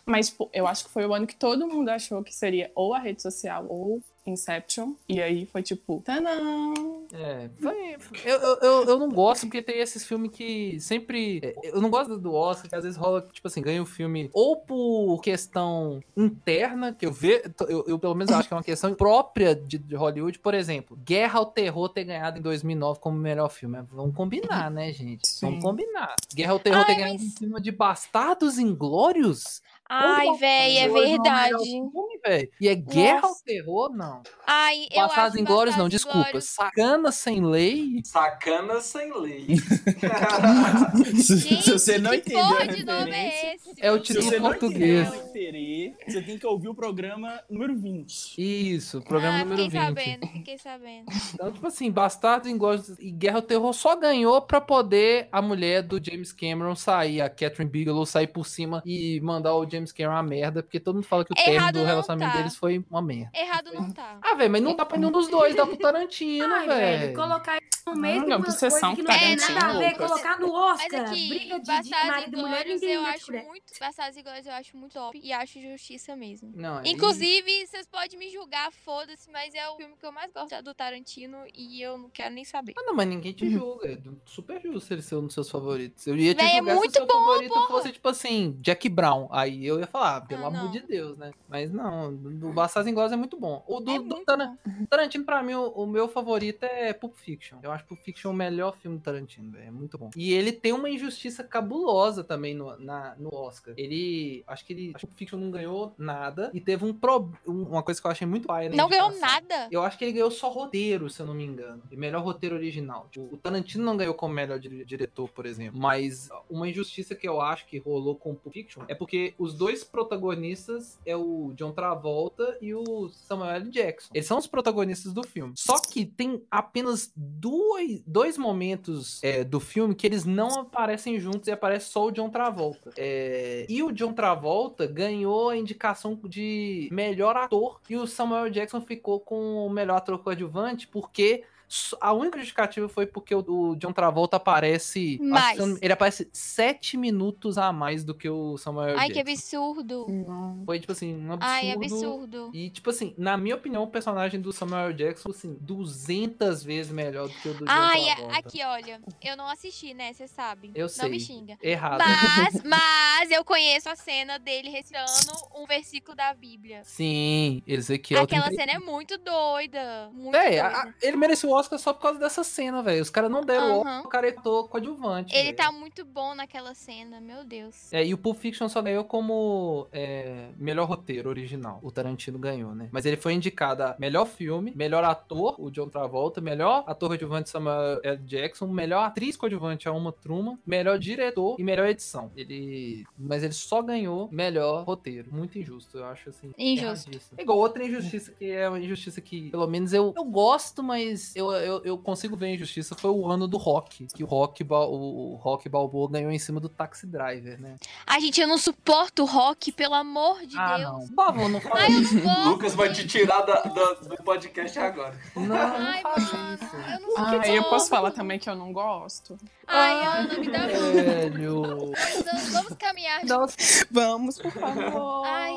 Mas, tipo, eu acho que foi o ano que todo mundo achou que seria ou a rede social ou Inception. E aí foi tipo, tanã! É, foi, eu, eu, eu, não gosto porque tem esses filmes que sempre. é, Eu não gosto do Oscar, que às vezes rola, tipo assim, ganha o filme ou por questão interna, que eu vejo, eu, eu pelo menos acho que é uma questão própria de, de Hollywood, por exemplo, Guerra ao Terror ter ganhado em 2009 como melhor filme. Vamos combinar, né, gente? Vamos Sim. combinar. Guerra ao Terror ter Ai, ganhado mas- em cima de Bastardos Inglórios? Ai, véi, é não melhor verdade. filme, velho. E é guerra ao terror? Não. Ai, eu Bastardos Inglórios, não, desculpa. Inglórios- Sacana sem lei. Sacana sem lei. se, Gente, se você não que entendeu a de nome referência, é esse? É o título não português. entendeu o interê, você tem que ouvir o programa número 20. Isso, programa ah, número fiquei 20. sabendo, fiquei sabendo. Então, tipo assim, Bastardos Inglórios e Guerra ao Terror só ganhou pra poder a mulher do James Cameron sair, a Catherine Bigelow, sair por cima e mandar o James Cameron a merda, porque todo mundo fala que o término Errado do não relacionamento tá. deles foi uma merda. Errado não tá. Ah, velho, mas não dá pra nenhum dos dois, dá pro Tarantino, Ai, velho, velho. colocar isso no meio de não, uma obsessão coisa com que não tem Tarantino, nada a ver, colocar no Mas Oscar, aqui, briga de, de marido e mulher, ninguém eu acho muito... Bastardos Inglórios eu acho muito top e acho justiça mesmo. Não, é- Inclusive, vocês podem me julgar, foda-se, mas é o filme que eu mais gosto do Tarantino e eu não quero nem saber. Ah, não, mas ninguém te julga. É super justo ele ser um dos seus favoritos. Eu ia te Véi, é julgar muito se o seu bom, favorito fosse, tipo assim, Jack Brown. Aí eu ia falar, ah, pelo Ah, amor de Deus, né? Mas não, do Bastardos Inglórios é muito bom. O do, É do Taran- Tarantino, pra mim, o, o meu favorito é Pulp Fiction. Eu acho Pulp Fiction o melhor filme do Tarantino, velho. É muito bom. E ele tem uma injustiça cabulosa também no, na, no Oscar. Ele, acho que ele, acho que Pulp Fiction não ganhou nada e teve um, pro, um- uma coisa que eu achei muito paia Não ganhou nada. Eu acho que ele ganhou só roteiro, se eu não me engano. E melhor roteiro original. Tipo, o Tarantino não ganhou como melhor dire- diretor, por exemplo. Mas uma injustiça que eu acho que rolou com Pulp Fiction é porque os dois protagonistas é o John Travolta e o Samuel L. Jackson. Eles são os protagonistas do filme. Só que tem apenas dois, dois momentos é, do filme que eles não aparecem juntos e aparece só o John Travolta. É, e o John Travolta ganhou a indicação de melhor ator e o Samuel Jackson ficou com o melhor ator coadjuvante porque a única justificativa foi porque o, o John Travolta aparece. Mais. que não- ele aparece sete minutos a mais do que o Samuel Ai, que Jackson. absurdo. Não. Foi, tipo assim, um absurdo. Ai, absurdo. E, tipo assim, na minha opinião, o personagem do Samuel Jackson, assim, 200 vezes melhor do que o do John Ai, Travolta. aqui, olha. Eu não assisti, né? Você sabe. Eu Não me sei. xinga. Errado. Mas, mas eu conheço a cena dele recitando um versículo da Bíblia. Sim, Ezequiel Aquela tem... cena é muito doida. Muito a- doida. a- ele mereceu o Oscar só por causa dessa cena, velho. Os caras não deram o Aham. Oscar, o cara coadjuvante. Ele velho. tá muito bom naquela cena, meu Deus. É, e o Pulp Fiction só ganhou como é, melhor roteiro original. O Tarantino ganhou, né? Mas ele foi indicado a melhor filme, melhor ator, o John Travolta, melhor ator coadjuvante Samuel L. Jackson, melhor atriz coadjuvante a Uma Truman, melhor diretor e melhor edição. Ele, mas ele só ganhou melhor roteiro. Muito injusto, eu acho assim. Injusto. É igual outra injustiça que é uma injustiça que, pelo menos eu, eu gosto, mas eu, eu, eu consigo ver a injustiça. Foi o ano do Rock, que o Rock, o, o Rock Balboa ganhou em cima do Taxi Driver, né? Ai, gente, eu não suporto o rock, pelo amor de ah, Deus. não. Por favor, não fala Ai, eu isso. Lucas vai te tirar da- da- do podcast agora. Não, não Ai, fala mano, isso. eu não Ah, eu posso falar também que eu não gosto? Ai, Ana, me dá. Velho. Vamos, vamos caminhar. Nossa, Vamos, por favor. Ai.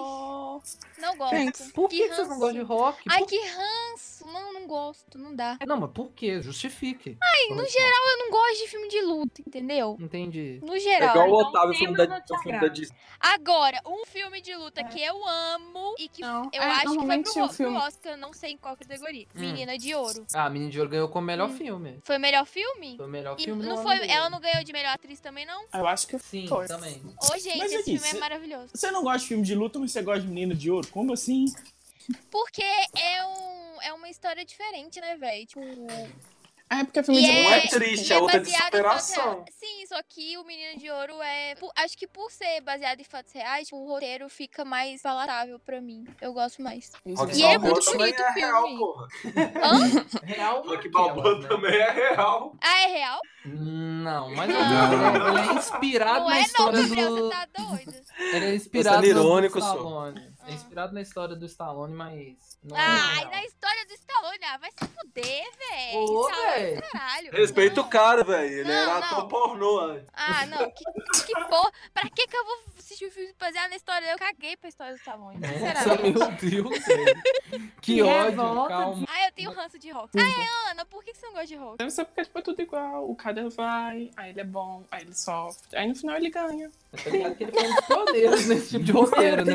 Não gosto. Gente, por que, que vocês não gostam de rock? Ai, Por- que ranço. Não, não gosto, não dá. Não, mas por quê? Justifique. Ai, no geral, eu não gosto de filme de luta, entendeu? Entendi. No É geral. igual o Otávio, filme da, o filme da. Disney. Agora, um filme de luta que eu amo e que Não, eu é, acho que foi pro, o filme- pro Oscar, não sei em qual categoria. Hum. Menina de Ouro. Ah, Menino de Ouro ganhou como melhor filme. Foi o melhor filme? Foi o melhor E filme. não foi, ela não ganhou de melhor atriz também, não? Eu acho que Sim, foi. também. Ô, gente, Mas esse aqui, filme é cê- maravilhoso. Você não gosta de filme de luta, mas você gosta de Menino de Ouro? Como assim? Porque é, um, é uma história diferente, né, velho? Tipo, É porque filme E de é- Não luta é triste, é outra de baseado em fatos superação. Sim, só que o Menino de Ouro é. acho que por ser baseado em fatos reais, tipo, o roteiro fica mais palatável pra mim. Eu gosto mais. Rock E é muito bonito é o real, filme. porra. Hã? Real Rock Balboa né? também é real. Ah, é real? Não, mas Não. ele, ele é inspirado Não na é, não, história Gabriel, do. você tá doido. Ele é inspirado Tá sendo no- irônico, do só. Stallone. É inspirado na história do Stallone, mas. Não é Ai, na história do Stallone, ah, vai se fuder, velho. Ô, véi. caralho. Respeita o cara, velho. Ele Não, era não. ator pornô antes. Ah, não, que, que porra. Pra que que eu vou assistir o filme baseado na história? Eu caguei pra história do Stallone, Nossa, sinceramente. meu Deus, velho. Que Que ódio, revolta. calma. Ah, eu tenho ranço de rock. Ah, Ana, por que que você não gosta de rock? Deve ser porque tipo, é tudo igual. O cara vai, aí ele é bom, aí ele sofre. Aí no final ele ganha. Tá ligado que ele foi um dos pioneiros nesse tipo de roteiro, né?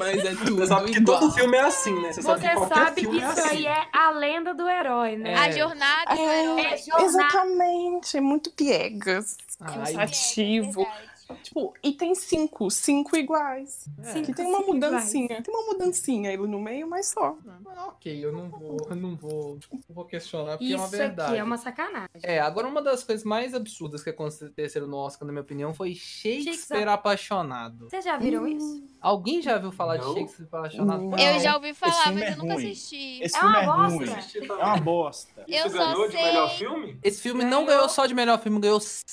Mas é tudo Você sabe que todo filme é assim, né? Você sabe Você que sabe que é isso assim. aí é a lenda do herói, né? É. A jornada do herói. É jornada. Exatamente, é muito piegas. Cansativo. É, é. Tipo, e tem cinco, cinco iguais. Cinco, Que tem uma mudancinha. Tem uma mudancinha aí no meio, mas só. Ah, ok, eu não vou, eu não vou, não vou questionar, porque é uma Isso verdade. aqui é uma sacanagem. É, agora uma das coisas mais absurdas que aconteceram no Oscar, na minha opinião, foi Shakespeare Shakespeare. apaixonado. Vocês já viram isso? Alguém já viu falar Não. de Shakespeare apaixonado? Não. Eu já ouvi falar, mas é eu nunca ruim. assisti. Esse É uma é bosta. ruim. É uma bosta. Eu Isso ganhou de sei- melhor filme? Esse filme não Ganhou ganhou só de melhor filme, ganhou sete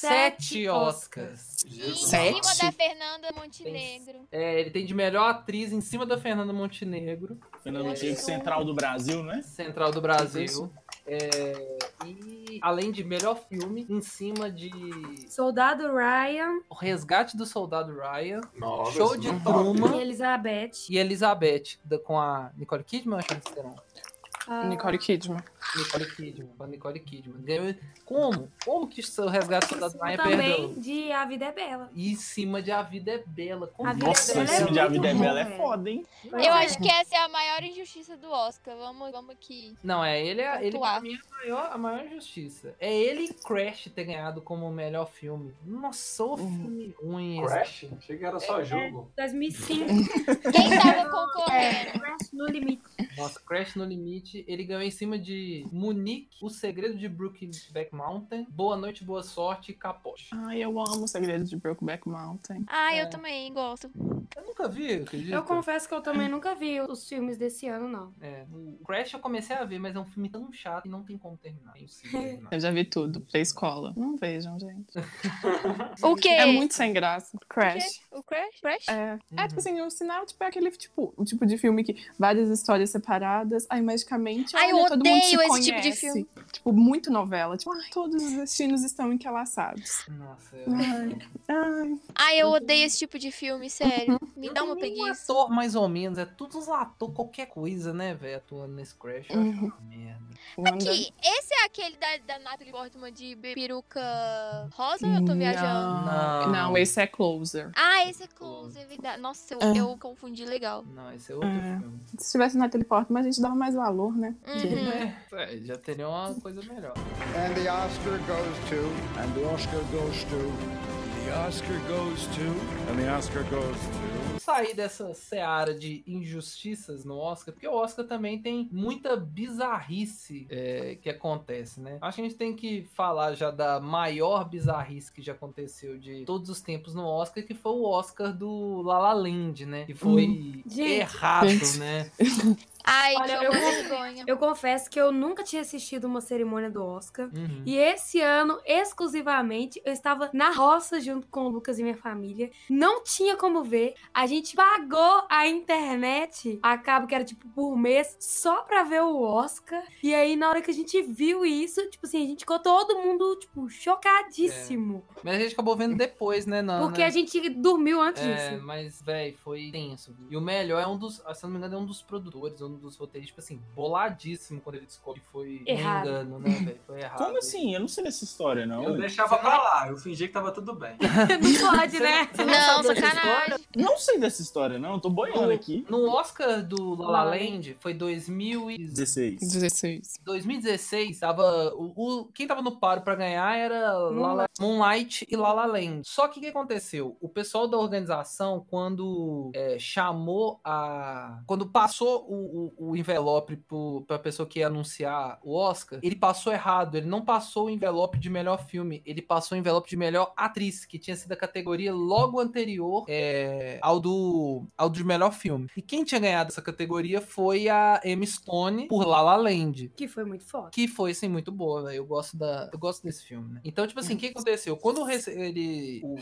Sete Oscars. Em Jesus. cima Sete? da Fernanda Montenegro. É, ele tem de melhor atriz em cima da Fernanda Montenegro, Fernando Montenegro, Central do Brasil, né? Central do Brasil. É, e além de melhor filme, em cima de Soldado Ryan O Resgate do Soldado Ryan, Nossa, Show de. Truman e Elizabeth. e Elizabeth, com a Nicole Kidman, acho que serão. Ah, Nicole Kidman. Nicole Kidman, com a Nicole Kidman. Ganhou- Como? Como que o Resgate Soldado Ryan também perdeu? de A Vida é Bela. E em cima de A Vida é Bela. Como A Vida é Nossa, esse é filme de A Vida é Bela é foda, hein? Eu acho que essa é a maior injustiça do Oscar. Vamos, vamos aqui. Não, é ele, é, ele pra mim é a maior, a maior injustiça. É ele e Crash ter ganhado como o melhor filme. Nossa, o filme ruim esse. Crash? Achei que era só jogo. 2005. Quem tava concorrendo? é, Crash no limite. Nossa, Crash no Limite, ele ganhou em cima de Munique, O Segredo de Brookback Mountain, Boa Noite, Boa Sorte e Capoche. Ai, eu amo o segredo de Brokeback Mountain. Ah, É. eu também gosto. Eu nunca vi, acredito. Eu confesso que eu também nunca vi os filmes desse ano, não. É, o Crash eu comecei a ver, mas é um filme tão chato e não tem como terminar. Terminar. Eu já vi tudo pra escola. Não vejam, gente. O quê? É muito sem graça. O? Crash. O Crash? Crash? É, é tipo assim, o sinal tipo, é aquele tipo, o tipo de filme que várias histórias separadas, aí magicamente Ai, eu olha, todo mundo se esse tipo de filme. Tipo, muito novela. Tipo, ai, todos os destinos estão entrelaçados. Nossa, eu... Ai, ai. Ai, eu odeio esse tipo de filme, sério. Me dá Não uma preguiça. ator mais ou menos, é todos os atores, qualquer coisa, né, velho, atuando nesse Crash. Eu acho Uhum. merda. Aqui, esse é aquele da, da Natalie Portman de peruca rosa ou eu tô viajando? Não. Não, esse é Closer. Ah, esse é Close, é verdade. Nossa, eu, É. eu confundi legal. Não, esse é outro É. filme. Se tivesse Natalie Portman, a gente dava mais valor, né? Uhum. É, já teria uma coisa melhor. And the Oscar goes to. And the Oscar goes to. The Oscar goes to. And the Oscar goes to. Sair dessa seara de injustiças no Oscar, porque o Oscar também tem muita bizarrice é, que acontece, né? Acho que a gente tem que falar já da maior bizarrice que já aconteceu de todos os tempos no Oscar, que foi o Oscar do La La Land, né? Que foi Gente. errado, Gente. né? Ai, Olha, que eu vergonha. Eu confesso que eu nunca tinha assistido uma cerimônia do Oscar. Uhum. E esse ano, exclusivamente, eu estava na roça junto com o Lucas e minha família. Não tinha como ver. A gente pagou a internet, a cabo que era tipo por mês, só pra ver o Oscar. E aí, na hora que a gente viu isso, tipo assim, a gente ficou todo mundo, tipo, chocadíssimo. Mas a gente acabou vendo depois, né, Nana? Porque a gente dormiu antes É, disso. mas, velho, foi tenso. E o melhor é um dos, se não me engano, é um dos produtores, um dos roteiristas, tipo assim, boladíssimo quando ele descobre que foi Errado. um engano, né, velho? Foi errado. Como assim? Eu não sei dessa história, não. Eu deixava pra lá, eu fingi que tava tudo bem. Não pode, né? Você Não, sabe dessa sacanagem. história? Não sei dessa história, não. Tô boiando aqui. No Oscar do La La La La Land foi 2000 e... 16. 16. 2016, tava. O, o- quem tava no paro pra ganhar era La La- Moonlight e La La Land. Só que o que aconteceu? O pessoal da organização, quando é, chamou a. Quando passou o, o, o envelope pro, pra pessoa que ia anunciar o Oscar, ele passou errado. Ele não passou o envelope de melhor filme, ele passou o envelope de melhor atriz, que tinha sido a categoria logo anterior é, ao, do, ao de melhor filme. E quem tinha ganhado essa categoria foi a Emma Stone por La La Land. Que foi muito foda. Que foi, assim, muito boa, velho. Eu gosto da. Eu gosto desse filme, né? Então, tipo assim, o que aconteceu? Quando ele. O,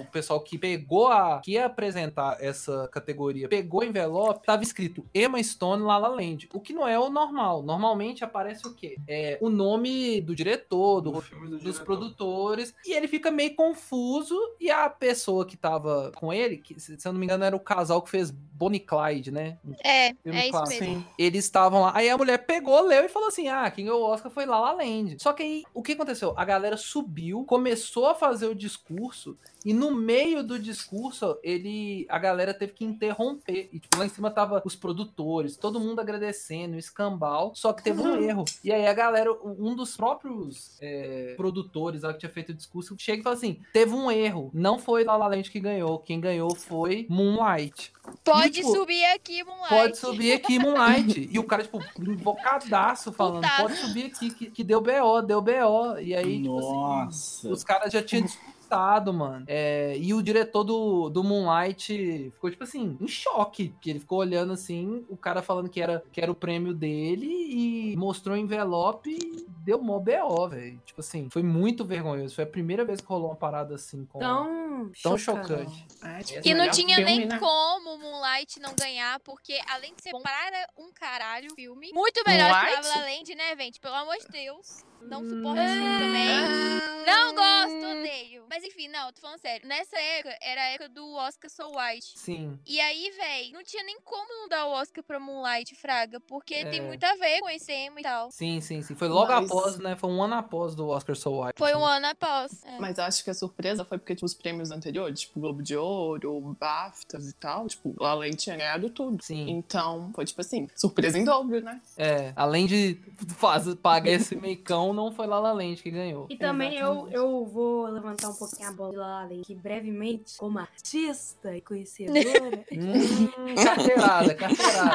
o pessoal que pegou a. que ia apresentar essa categoria, pegou o envelope, tava escrito Emma Stone La La Land. O que não é o normal. Normalmente aparece o quê? É o nome do diretor, do, Do filme do dos diretor. produtores. E ele fica meio confuso. E a pessoa que tava com ele, que, se eu não me engano, era o casal que fez Bonnie Clyde, né? É, Filme é isso clássico. mesmo. Eles estavam lá. Aí a mulher pegou, leu e falou assim: Ah, quem ganhou o Oscar foi La La Land. Só que aí, o que aconteceu? A galera subiu, começou a fazer o discurso. E no meio do discurso, ele. A galera teve que interromper. E, tipo, lá em cima tava os produtores, todo mundo agradecendo, escambau, só que teve um erro. E aí a galera, um dos próprios é, produtores lá que tinha feito o discurso, chega e fala assim: teve um erro, não foi La La Land que ganhou, quem ganhou foi Moonlight. Pode E, tipo, subir aqui, Moonlight. Pode subir aqui, Moonlight. E o cara, tipo, invocadaço falando, Putado. pode subir aqui, que, que deu BO, deu BO. E aí, tipo assim, Nossa. os caras já tinham disputado, mano. É, e o diretor do, do Moonlight ficou, tipo assim, em choque. Que ele ficou olhando assim, o cara falando que era, que era o prêmio dele e mostrou o envelope e deu mó BO, velho. Tipo assim, foi muito vergonhoso. Foi a primeira vez que rolou uma parada assim com. Tão, tão chocante. É, tipo, Que não tinha filme, nem né? como o Moonlight não ganhar, porque além de ser bom para um caralho filme, muito melhor que Moonlight? La La Land, né, gente? Pelo amor de Deus. Não suporto esse filme também. Não gosto, odeio. Mas enfim, não, tô falando sério. Nessa época, era a época do Oscar So White. Sim. E aí, véi, não tinha nem como não dar o Oscar pra Moonlight, Fraga, porque É. tem muito a ver com esse tema e tal. Sim, sim, sim. Foi logo Mas- após, né? Foi um ano após do Oscar So White. Foi um ano após. É. Mas eu acho que a surpresa foi porque, tipo, os prêmios anteriores, tipo, Globo de Ouro, BAFTAs e tal, tipo, La La Land tinha ganhado tudo. Sim. Então, foi tipo assim, surpresa em dobro, né? É, além de fazer, pagar esse meicão, não foi La La Land que ganhou. E também eu, Exatamente. eu vou levantar um pouquinho a bola de La La Land, que brevemente, como artista e conhecedora, Hum, carteirada, carteirada.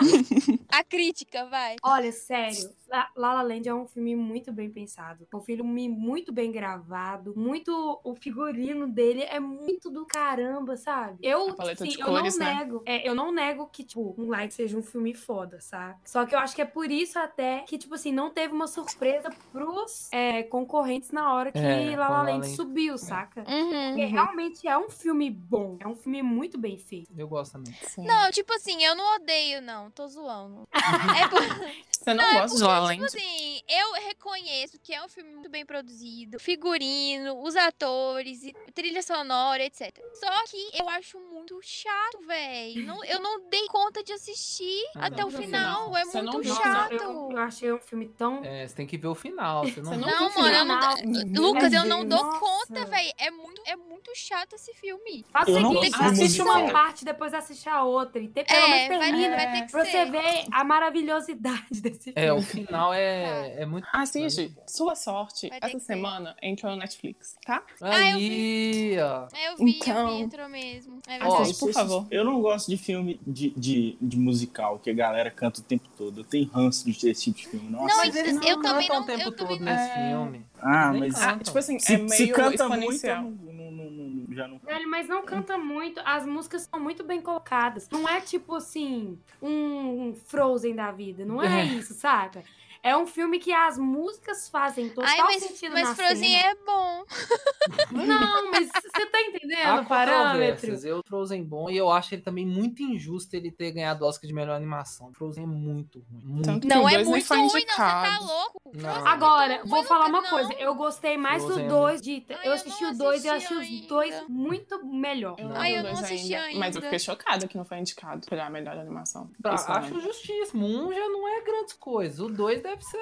A crítica, vai. olha, sério, La La La Land é um filme muito bem pensado, é um filme muito bem gravado, muito, o figurino dele é muito do caramba, sabe? Eu, sim, eu cores, não né? nego, é, eu não nego que, tipo, um like seja um filme foda, sabe? Só que eu acho que é por isso até que, tipo assim, não teve uma surpresa pros é, concorrentes na hora que É, La La La La Land Land. subiu, saca? Uhum. Porque realmente é um filme bom. É um filme muito bem feito. Eu gosto também. Sim. Não, tipo assim, eu não odeio, não. Tô zoando. é por... Você não Não, é gosta de La La Tipo assim, eu reconheço que é um filme muito bem produzido, figurino, os atores, trilha sonora, etc. Só que eu acho muito chato, véi. Não, eu não dei conta de assistir Ah, até não. o final. É Você não muito viu o chato. Eu, eu achei um filme tão. É, você tem que ver o final. Você não, Você Não, mano, eu não. Lucas, eu Nossa. não dou conta, véi. É muito, é muito chato esse filme. Faz o não seguinte, assiste uma parte, depois assiste a outra. E tem, pelo É, menos vai, termina. vai ter que Pra você ser. ver a maravilhosidade desse filme. É, o final é, é muito. Assiste, sua sorte, Vai ter essa que ser. semana entrou no Netflix, tá? Ah, eu Aí, ó. É, eu vi, eu Então- vi, entrou mesmo. É Ó, verdade. Assiste, por favor. Eu não gosto de filme de, de, de musical, que a galera canta o tempo todo. Eu tenho ranço de ter esse tipo de filme. Nossa. Não, Mas eles eu não também cantam não- o tempo eu todo nesse não- filme. Ah, mas. Ah, tipo assim, se, é se meio canta muito, eu exponencial. não, não, não, não- já não. Velho, mas não canta muito. As músicas são muito bem colocadas. Não é tipo assim, um Frozen da vida. Não é, É. isso, saca? É um filme que as músicas fazem total Ai, mas, sentido mas na Frozen cena. é bom. Não, mas você tá entendendo Há o parâmetro? Eu Frozen bom e eu acho ele também muito injusto ele ter ganhado o Oscar de melhor animação. Frozen é muito ruim. Muito. Tanto Não que o é muito foi ruim, não. Você indicado. tá louco? Não. É Agora, vou falar uma coisa. não. Eu gostei mais Frozen é do dois de. Ai, Eu assisti o dois e eu achei os ainda. dois muito melhor. Não Ai, eu não assisti ainda, Mas eu ainda. fiquei chocada que não foi indicado pra melhor animação. Isso, acho justíssimo. Um já não é grandes coisas. O dois deve ser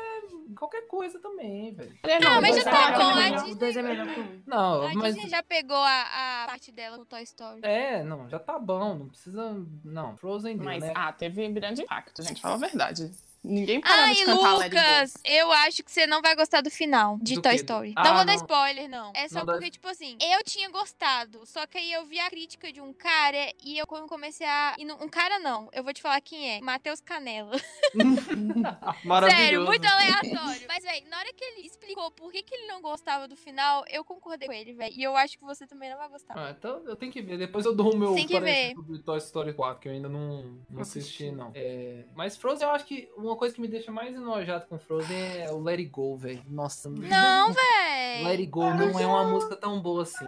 qualquer coisa também, velho. Não, mas já é tá melhor bom, a. Disney- Os dois é melhor que um. Não, A mas. Disney já pegou a, a parte dela com Toy Story. É, não, já tá bom. Não precisa. Não, Frozen deu, Mas, né? ah, teve grande impacto, gente. Fala a verdade. Ninguém parava Ai, de cantar Let It Go. Lucas, eu acho que você não vai gostar do final de Do Toy quê? Story. Ah, não vou dar spoiler, não. É só Não dá- porque, tipo assim, eu tinha gostado. Só que aí eu vi a crítica de um cara e eu comecei a. e não- um cara não, eu vou te falar quem é. Matheus Canela. Maravilhoso. Sério, muito aleatório. Mas, velho, na hora que ele explicou por que, que ele não gostava do final, eu concordei com ele, velho. E eu acho que você também não vai gostar. Ah, então eu tenho que ver. Depois eu dou o meu Tem que parecer sobre Toy Story 4, que eu ainda não, não assisti, não. É, mas Frozen, eu acho que uma coisa que me deixa mais enojado com Frozen é o Let It Go, velho. Nossa, Não, Let velho. It Go não é uma música tão boa assim.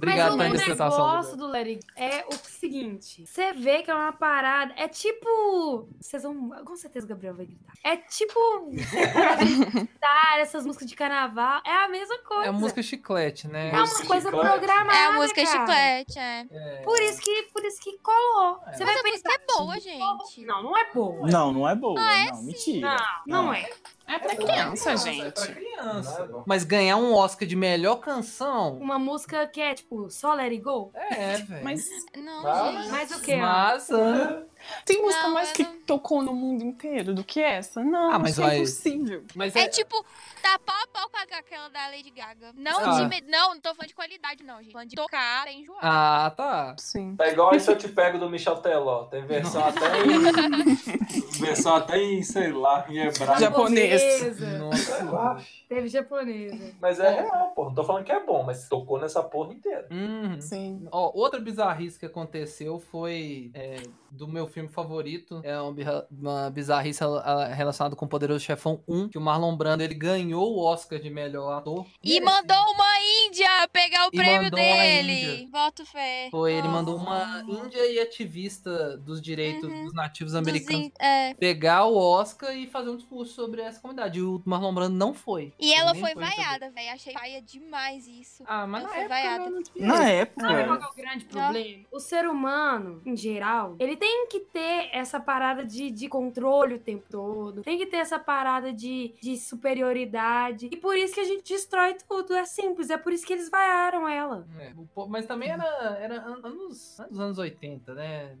Mas Obrigado o pela interpretação. negócio do Go é o seguinte: você vê que é uma parada. É tipo. Vocês vão. Com certeza o Gabriel vai gritar. É tipo. Tá, essas músicas de carnaval. É a mesma coisa. É música chiclete, né? É uma coisa Chiclete. programada. É a música cara. chiclete, é. É, Por isso que, por isso que colou. É. Você Mas vai a música é pensar. boa, gente. Não, não é boa. Não, não é boa. Ah, é não, sim. mentira. Não, não é. É pra criança, É gente. pra criança. Mas ganhar um Oscar de melhor canção. Uma música que é tipo só Let It Go. É, velho. Mas Não, Tá. gente. Mas o quê? ó? Mas, ah, tem música Não, mais que não- tocou no mundo inteiro do que essa. Não, Ah, mas isso vai- é impossível. Mas É tipo, tá pau a pau com aquela da Lady Gaga. Não, Ah. de não, não tô falando de qualidade, não, gente. Falando de tocar, é enjoado. Ah, tá. Sim. É igual esse eu te pego do Michel Teló. Tem versão até em. versão até em, sei lá, em hebraico. Japonês. Japonesa. Nossa. Teve japonesa. Mas é real, pô. Não tô falando que é bom, mas tocou nessa porra inteira. Uhum. Sim. Ó, outra bizarrice que aconteceu foi é, do meu filme favorito. É uma, bizarrice relacionada com o Poderoso Chefão 1, que o Marlon Brando ele ganhou o Oscar de melhor ator. E mandou uma Índia pegar o E prêmio dele. Voto fé. Foi, ele Nossa. mandou uma índia e ativista dos direitos Uhum. dos nativos Dos americanos in- é. pegar o Oscar e fazer um discurso sobre essa comunidade. E o Marlon Brando não foi. E Ele ela foi receber. vaiada, velho. Achei paia demais isso. Ah, mas Ela na foi época vaiada. não tinha. Na Sabe qual época. é o grande problema? O ser humano, em geral, ele tem que ter essa parada de, de controle o tempo todo. Tem que ter essa parada de, de superioridade. E por isso que a gente destrói tudo. É simples. É por isso que eles vaiaram ela. É, mas também era, era an- anos, anos, anos 80, né?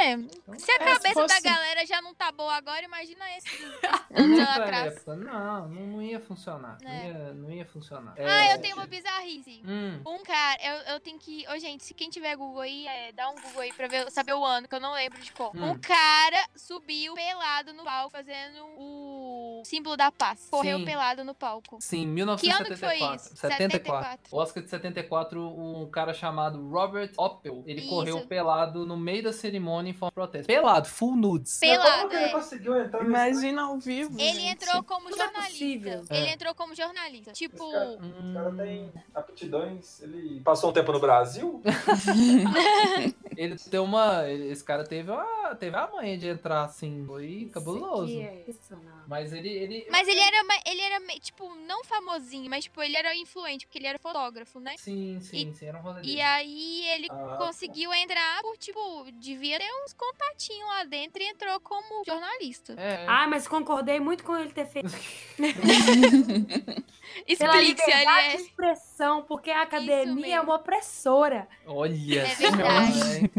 É, então, se a É, cabeça se fosse- da galera já não tá boa agora, imagina esse anos nessa atrás. não, não, não ia funcionar. Não, É. ia, não ia funcionar. Ah, É, eu tenho uma bizarrice. Hum, Um cara, eu, eu tenho que. Ô, gente, se quem tiver Google aí, é, dá um Google aí pra ver, saber o ano, que eu não lembro de qual. Hum. Um cara subiu pelado no palco fazendo o símbolo da paz. Correu Sim. pelado no palco. sim, Que ano que foi 1974. isso? 74. 74. O Oscar de 74, um cara chamado Robert Oppel, ele Isso. correu pelado no meio da cerimônia em forma de protesto. Pelado, full nudes. Pelado, Como que ele é. conseguiu entrar nesse... Imagina ao vivo. Ele gente. entrou como Tudo é jornalista. possível. Ele É. entrou como jornalista. Tipo. Esse cara- Hum, O cara tem aptidões. Ele passou um tempo no Brasil? Ele tem uma. Esse cara teve a, teve a manha de entrar assim. Foi cabuloso. Isso aqui é. Mas ele. ele Mas ele era, ele era, tipo, não famosinho, mas, tipo, ele era influente, porque ele era fotógrafo, né? Sim, sim, sim, era um rolê E aí ele Ah, conseguiu entrar por, tipo, devia ter uns contatinhos lá dentro e entrou como jornalista. É, Ah, mas concordei muito com ele ter feito pela Explique se ele liberdade é. expressão, porque a academia é uma opressora. olha É verdade.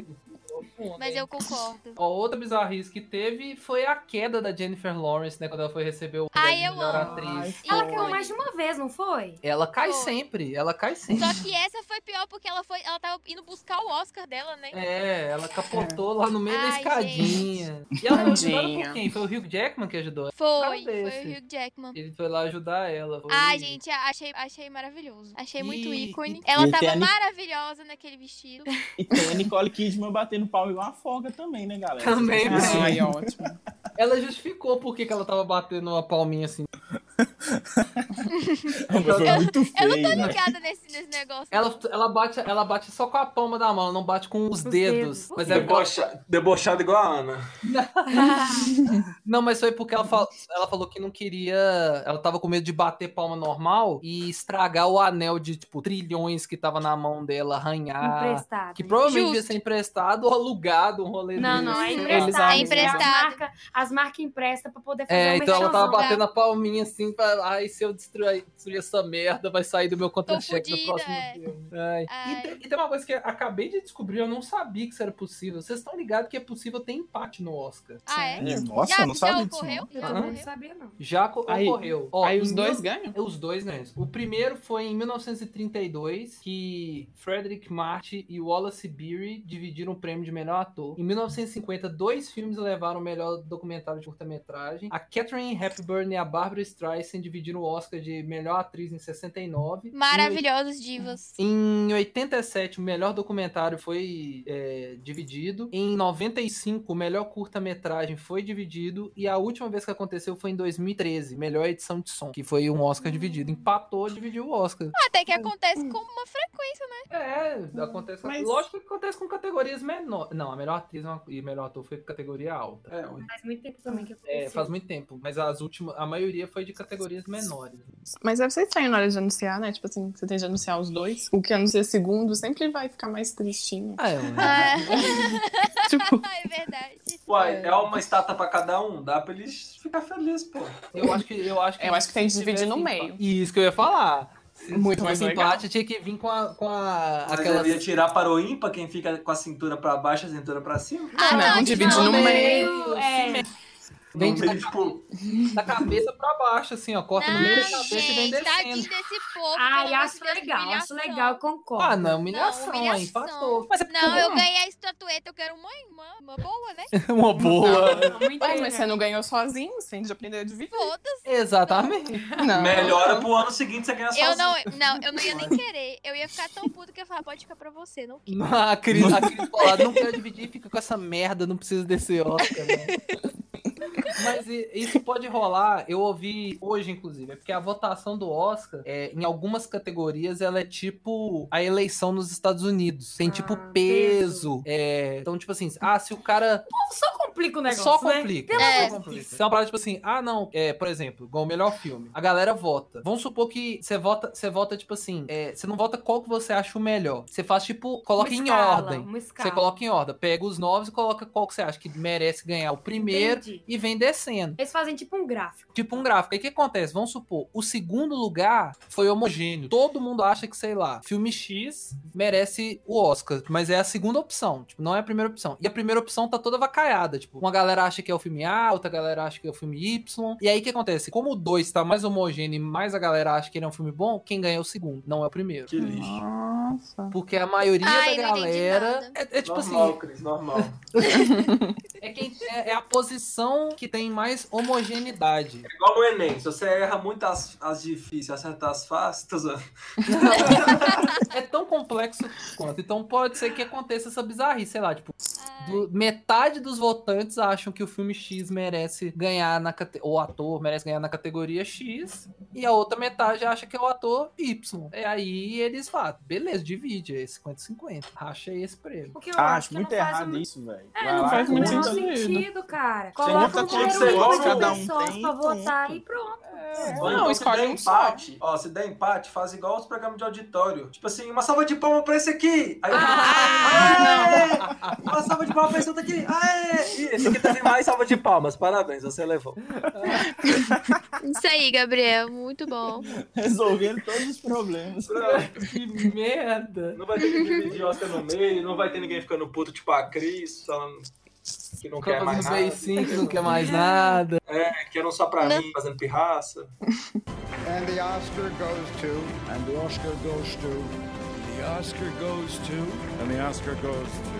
Mas hein? eu concordo. Ó, outra bizarrice que teve foi a queda da Jennifer Lawrence, né? Quando ela foi receber o Ai, eu melhor amo. atriz. Ela Foi. caiu mais de uma vez, não foi? Ela cai Foi. sempre, ela cai sempre. Só que essa foi pior porque ela foi, ela tava indo buscar o Oscar dela, né? É, ela capotou lá no meio da Ai, escadinha. E ela foi ajudada por quem? Foi o Hugh Jackman que ajudou. Foi, foi o Hugh Jackman. Ele foi lá ajudar ela. Foi... Ai, gente, achei, achei maravilhoso. Achei muito E- ícone. e- Ela e tava a maravilhosa naquele vestido. E tem a Nicole Kidman batendo pau igual uma folga também, né, galera? Também, Ai, ótimo. Ela justificou por que que ela tava batendo uma palminha assim. Muito Eu não feio, tô né? ligada nesse, nesse negócio. Ela, ela, bate, ela bate só com a palma da mão, ela não bate com os, Os dedos. dedos. Mas é Debocha... Debochado igual a Ana. Não, mas foi porque ela, fal- ela falou que não queria. Ela tava com medo de bater palma normal e estragar o anel de, tipo, trilhões que tava na mão dela, arranhar. Emprestado. Que provavelmente Justo. devia ser emprestado ou alugado um rolê Não, desse. não, é emprestado. É emprestado. As marcas as marca emprestam pra poder fazer É, um então ela tava batendo a palminha assim pra. Ai, se eu destruir, destruir essa merda, vai sair do meu contra-cheque fudida, próximo é. filme. Ai. Ai. E, tem, e tem uma coisa que eu acabei de descobrir, eu não sabia que isso era possível. Vocês estão ligados que é possível ter empate no Oscar. Ah, é? É, Nossa, já, eu não já sabia disso. ocorreu? não. Eu Já também não ocorreu? sabia, não. Já co- Aí- ocorreu. Ó, Aí os dois mil- ganham? Os dois ganham. O primeiro foi em 1932, que Frederick Martin e Wallace Beery dividiram o prêmio de melhor ator. Em 1950, dois filmes levaram o melhor documentário de curta-metragem. A Catherine Hepburn e a Barbara Streisand dividiram o Oscar de melhor atriz em 69. Maravilhosos divas. Em 87, o melhor documentário foi é, dividido. Em 95, o melhor curta-metragem foi dividido. E a última vez que aconteceu foi em 2013, melhor edição de som, que foi um Oscar dividido. Empatou, dividiu o Oscar. Até que acontece com uma frequência, né? É, acontece. Mas- Lógico que acontece com categorias menores. Não, a melhor atriz e melhor ator foi categoria alta. É. Faz muito tempo também que É, aconteceu. faz muito tempo. Mas as últimas, a maioria foi de categorias menores. Mas deve ser estranho na hora de anunciar, né? Tipo assim, você tem de anunciar os dois. O que anuncia segundo sempre vai ficar mais tristinho. Ah, é. Ah, tipo, é verdade. Uai, é uma estátua pra cada um. Dá pra eles ficar felizes, pô. Eu acho que eu acho que, Eu acho que tem que dividir no meio. Isso que eu ia falar. Se Muito mais empate, tinha que vir com a, com a Mas aquela ia tirar para o ímpar quem fica com a cintura pra baixo e a cintura pra cima. Ah, não, não, não, no não. meio. É, Vem de meio, tipo, da cabeça pra baixo, assim, ó. Corta no meio da Não, cabeça e vem gente, descendo. desse povo. Ai, acho de legal, acho legal, eu concordo. Ah, não, humilhação, Não, aí, humilhação. empatou. Mas é Não, eu ganhei a estatueta, eu quero uma, uma, uma boa, né? uma boa. Mas legal. você não ganhou sozinho, você tem de aprender a dividir. Foda-se. Exatamente. Não. melhora pro ano seguinte você ganha Eu sozinho. não, não, eu não ia nem querer. Eu ia ficar tão puta que eu ia falar, pode ficar pra você, não quero. A Cris, a Cris Polado não quer dividir, fica com essa merda, não precisa desse Oscar, né? Mas isso pode rolar, eu ouvi hoje, inclusive, é porque a votação do Oscar, é, em algumas categorias, ela é tipo a eleição nos Estados Unidos. Tem tipo Ah, peso. é, então, tipo assim, ah, se o cara Só complica o negócio, Só né? complica. É. Só complica. Isso é uma parada tipo assim, ah, não, é, por exemplo, igual o melhor filme. A galera vota. Vamos supor que você vota, você vota, tipo assim, é, você não vota qual que você acha o melhor. Você faz, tipo, coloca Uma em escala, ordem. Você coloca em ordem. Pega os novos e coloca qual que você acha que merece ganhar o primeiro Entendi. E vem descendo. Eles fazem tipo um gráfico. Tipo um gráfico. Aí o que acontece? Vamos supor, o segundo lugar foi homogêneo. Todo mundo acha que, sei lá, filme X merece o Oscar, mas é a segunda opção. Tipo, não é a primeira opção. E a primeira opção tá toda vacaiada. Tipo, uma galera acha que é o filme A, outra galera acha que é o filme Y. E aí o que acontece? Como o 2 tá mais homogêneo e mais a galera acha que ele é um filme bom, quem ganha é o segundo, não é o primeiro. Que lixo. Nossa. Porque a maioria Ai, da galera. É, é tipo normal, assim, Cris, normal. é, quem, é, é a posição que tem mais homogeneidade. Igual no Enem, se você erra muito as, as difíceis e acerta as fáceis, é tão complexo quanto. Então pode ser que aconteça essa bizarrice, sei lá, tipo, do- metade dos votantes acham que o filme X merece ganhar na ou o ator merece ganhar na categoria X e a outra metade acha que é o ator Y. E aí eles falam, beleza, divide, é 50-50, racha aí esse prêmio. Porque eu Ah, acho acho que muito errado um- isso, velho. É, Vai não lá, faz o muito sentido. sentido, cara. Coloca você gosta, de cada um pessoas tem, pra votar e pronto. Ou Não, então, escolhe se der um só. empate, ó, se der empate, faz igual os programas de auditório. Tipo assim, uma salva de palmas pra esse aqui. Aí, Aê! Uma salva de palmas pra esse outro aqui. Aê! Esse aqui teve mais salva de palmas. Parabéns, você levou. Isso aí, Gabriel, muito bom. Resolvendo todos os problemas. que merda! Não vai ter que dividir Oscar no meio, não vai ter ninguém ficando puto tipo a Cris, falando que não quer mais nada. beicinho que não quer mais nada. É, que eram só pra Não. mim, fazendo pirraça. And the Oscar goes to. And the Oscar goes to. The Oscar goes to. And the Oscar goes to.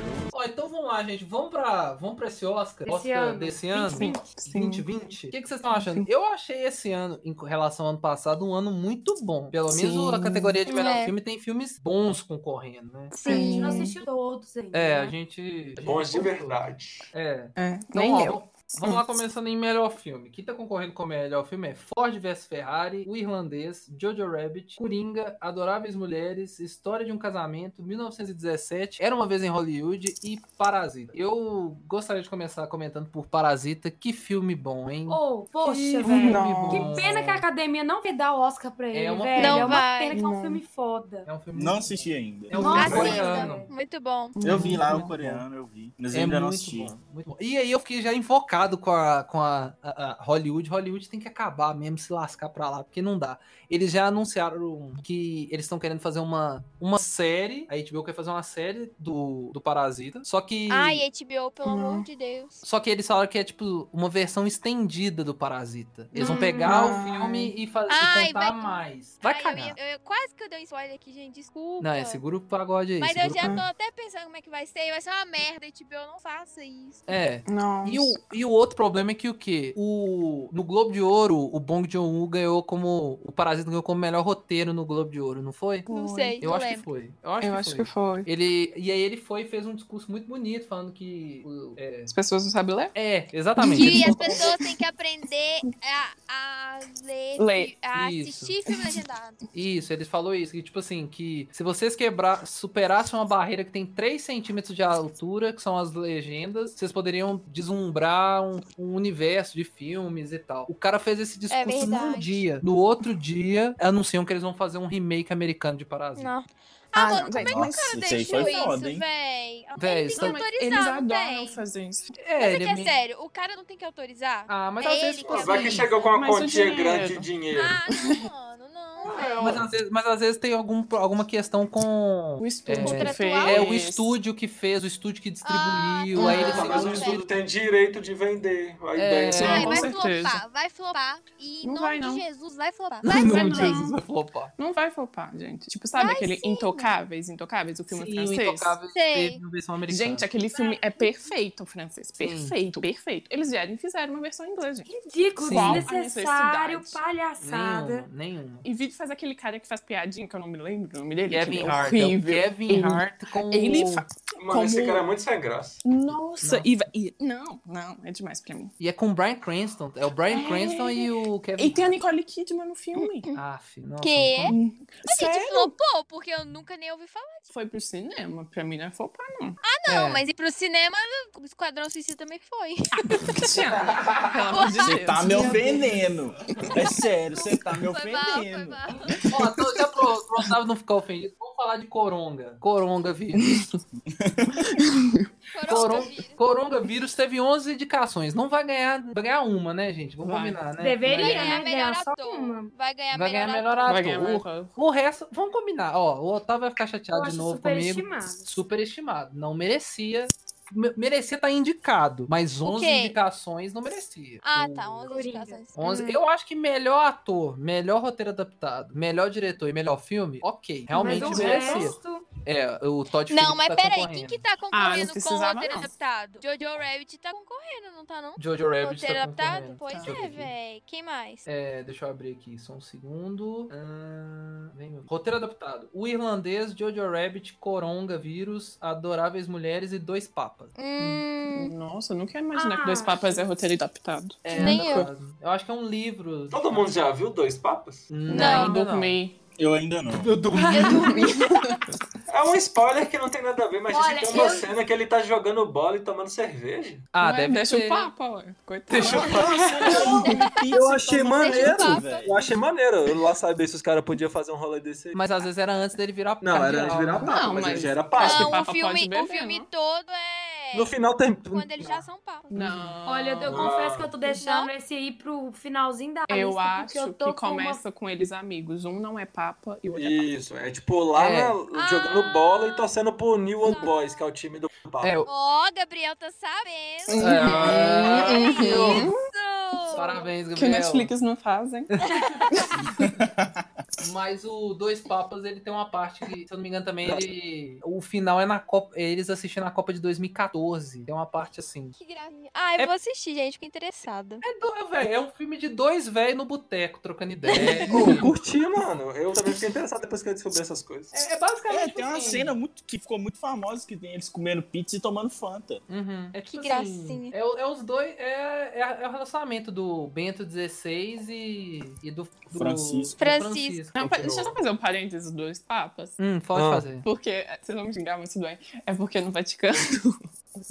Ó, então vamos lá, gente. Vamos pra, vamos pra esse Oscar, Esse Oscar ano. desse ano. 2020. 2020. O que, que vocês estão achando? Eu achei esse ano, em relação ao ano passado, um ano muito bom. Pelo menos Sim. a categoria de melhor É. filme tem filmes bons concorrendo, né? A gente não Sim. assistiu todos ainda. É, a né? gente. a gente Bons de verdade. É. É, Então, nem ó, eu. Vamos- lá, começando em melhor filme. Quem tá concorrendo com o melhor filme é Ford vs Ferrari, O Irlandês, Jojo Rabbit, Coringa, Adoráveis Mulheres, História de um Casamento, 1917, Era uma Vez em Hollywood e Parasita. Eu gostaria de começar comentando por Parasita. Que filme bom, hein? Ô, poxa, que velho. filme Não. Que bom. pena que a academia não vai dar o Oscar pra ele, uma velho. Não é uma vai. pena que é um Não. filme foda. É um filme Não assisti ainda. É um Nossa, filme Assista, coreano. muito bom. Eu vi lá o coreano, eu vi. Mas É eu ainda não assisti. bom, muito bom. E aí eu fiquei já invocado com a, com a, a- a Hollywood. Hollywood tem que acabar mesmo, se lascar pra lá, porque não dá. Eles já anunciaram que eles estão querendo fazer uma, uma série. A HBO quer fazer uma série do, do Parasita. Só que. Ai, HBO, pelo Não. amor de Deus. Só que eles falaram que é tipo uma versão estendida do Parasita. Eles vão Hum. pegar o Ai. filme e, fa- e Ai, contar vai- mais. Vai Ai, eu cagar. eu- quase que eu dei um spoiler aqui, gente, desculpa. Não, é, segura o pagode aí. Mas eu já tô até pensando como é que vai ser. Vai ser uma merda, HBO, não faça isso. É, Nossa. E o, e o outro problema é que o quê? O, no Globo de Ouro, o Bong Joon-ho ganhou como... O Parasita ganhou como melhor roteiro no Globo de Ouro, não foi? Não sei, Eu não acho que lembro. foi. Eu acho, Eu que, acho foi. que foi. Ele, e aí ele foi e fez um discurso muito bonito, falando que... É, As pessoas não sabem ler? é, exatamente. Que Ele as pessoas têm que aprender a, a ler, Ler. a Isso. assistir filme legendado. Isso, ele falou isso, que tipo assim, que se vocês quebrar, superassem uma barreira que tem 3 centímetros de altura, que são as legendas, vocês poderiam deslumbrar um, um universo de filmes e tal. O cara fez esse discurso num verdade. dia. No outro dia, anunciam que eles vão fazer um remake americano de Parasita. Não. Ah, Ah, mano, como é que o cara deixou isso, véi? Véi, Ele tem que tá- autorizar, Eles não adoram tem? fazer isso. É, é ele é sério, o cara não tem que autorizar? Ah, mas às ele vezes, que é Vai que chegou com uma quantia grande de dinheiro. Ah, mano, não. Mas às vezes, mas às vezes tem algum, alguma questão com. O estúdio É, que fez. É o estúdio que fez, o estúdio que distribuiu, Ah, aí eles tá. Mas o estudo tem direito de vender a É. ideia. Sim, Ai, com vai certeza. flopar, vai flopar. E em Não nome vai, não. de Jesus, vai flopar. Não, Vai não, flopar. Jesus vai flopar. Não vai flopar, gente. Tipo, sabe Vai aquele sim. Intocáveis? Intocáveis, o filme Sim, o francês? Intocável Sei. teve na versão americana. Gente, aquele filme é perfeito, francês. Sim. Perfeito, perfeito. Eles vieram e fizeram uma versão em inglês, gente. Ridículo, desnecessário, palhaçada. nenhuma, nenhuma. E vídeo faz aquele cara que faz piadinha, que eu não me lembro o nome dele. Kevin ele é Hart. é o horrível. Kevin Ele- Hart com Ele o- faz. Mano, Como- esse cara é muito sem graça. Nossa, Nossa. E, vai- e- Não, não, é demais pra mim. E é com o Brian Cranston. É o Brian É. Cranston e o Kevin E tem a Nicole Kidman no filme. Aff, nossa. Que? não tô- A gente Sério? flopou, porque eu nunca nem ouvi falar. Foi pro cinema. Pra mim não é flopar, não. Não, É. mas ir pro cinema, o Esquadrão Suicida também foi. Deus. Você tá me ofendendo. É sério, você tá me Foi mal, foi ofendendo. Ó, então já pro, Otávio não ficar ofendido, vamos falar de Coronga. Coronga vírus. Coron... Coronavírus. Coronga vírus teve 11 indicações. Não vai ganhar, vai ganhar uma, né, gente? Vamos Vai. combinar, né? Deveria, Vai Vai ganhar né? melhor Ganhar ator. uma. Vai ganhar Vai melhor melhor ator. Vai ganhar O- mais. O resto, vamos combinar. Ó, o Otávio vai ficar Eu chateado de novo comigo. superestimado. Superestimado. Não merecia. Me- Merecia estar indicado, mas 11 quê? indicações não merecia. Ah, O- tá. 11 Coringa. indicações. 11, Hum. Eu acho que melhor ator, melhor roteiro adaptado, melhor diretor e melhor filme, ok. Realmente Mas o merecia. resto, É, o Todd Não, Phillips mas tá peraí, quem que tá Ah, não concorrendo com o roteiro não. adaptado? Jojo Rabbit tá concorrendo, não tá não? Jojo Rabbit roteiro tá adaptado? concorrendo. Pois ver é, véi. Quem mais? É, deixa eu abrir aqui, só um segundo. Ah, vem, meu. Roteiro adaptado. O Irlandês, Jojo Rabbit, Coronga, Vírus, Adoráveis Mulheres e Dois Papas. Hum, Nossa, eu nunca ia imaginar que Ah, Dois Papas é roteiro adaptado. É, Nem eu. Eu acho que é um livro. Todo mundo já viu Dois Papas? Não, Não. não. Eu ainda não. Eu dormi. eu dormi. É um spoiler que não tem nada a ver, mas Olha, tem uma eu- cena que ele tá jogando bola e tomando cerveja. Ah, Ué, deve deixa ter. o papo, ué. Coitado. Deixa eu Eu achei maneiro, papo. Eu achei maneiro. Eu lá saber se os caras podiam fazer um rolê desse aí. Mas às vezes era antes dele virar Não, era antes de virar papa, Não, mas, ele mas- já era papa. que Não, o Papa filme, o filme não? todo é... No final tem. Quando eles já são papas. Não. olha, eu, eu confesso que eu tô deixando esse aí pro finalzinho da Eu lista, acho eu tô que com uma- começa com eles amigos. Um não é papa e o outro é papa. Isso, é tipo lá É. na- jogando bola e torcendo pro New Old Boys, que é o time do Papa. É, o- Ó, Gabriel tá sabendo. É, Uhum. isso. Parabéns, Que Gabriel. Netflix não fazem. Mas o Dois Papas, ele tem uma parte que, se eu não me engano, também ele. O final é na Copa. Eles assistindo a Copa de 2014. Tem uma parte assim. Que gracinha. Ah, eu É- vou assistir, gente. Fiquei interessada. É, do- véi, é um filme de dois velhos no boteco, trocando ideia. Pô, curti, mano. Eu também fiquei interessado depois que eu descobri essas coisas. é, é basicamente. É, tem uma assim. cena muito, que ficou muito famosa que tem eles comendo pizza e tomando Fanta. Uhum. É tipo Que assim, gracinha. é, o- é os dois. É, é, é o relacionamento do Bento XVI e, e do, do Francisco. do Francisco. Não, deixa eu só fazer um parênteses dos dois papas. Hum, pode Ah. fazer. Porque, vocês vão me xingar muito bem, é porque no Vaticano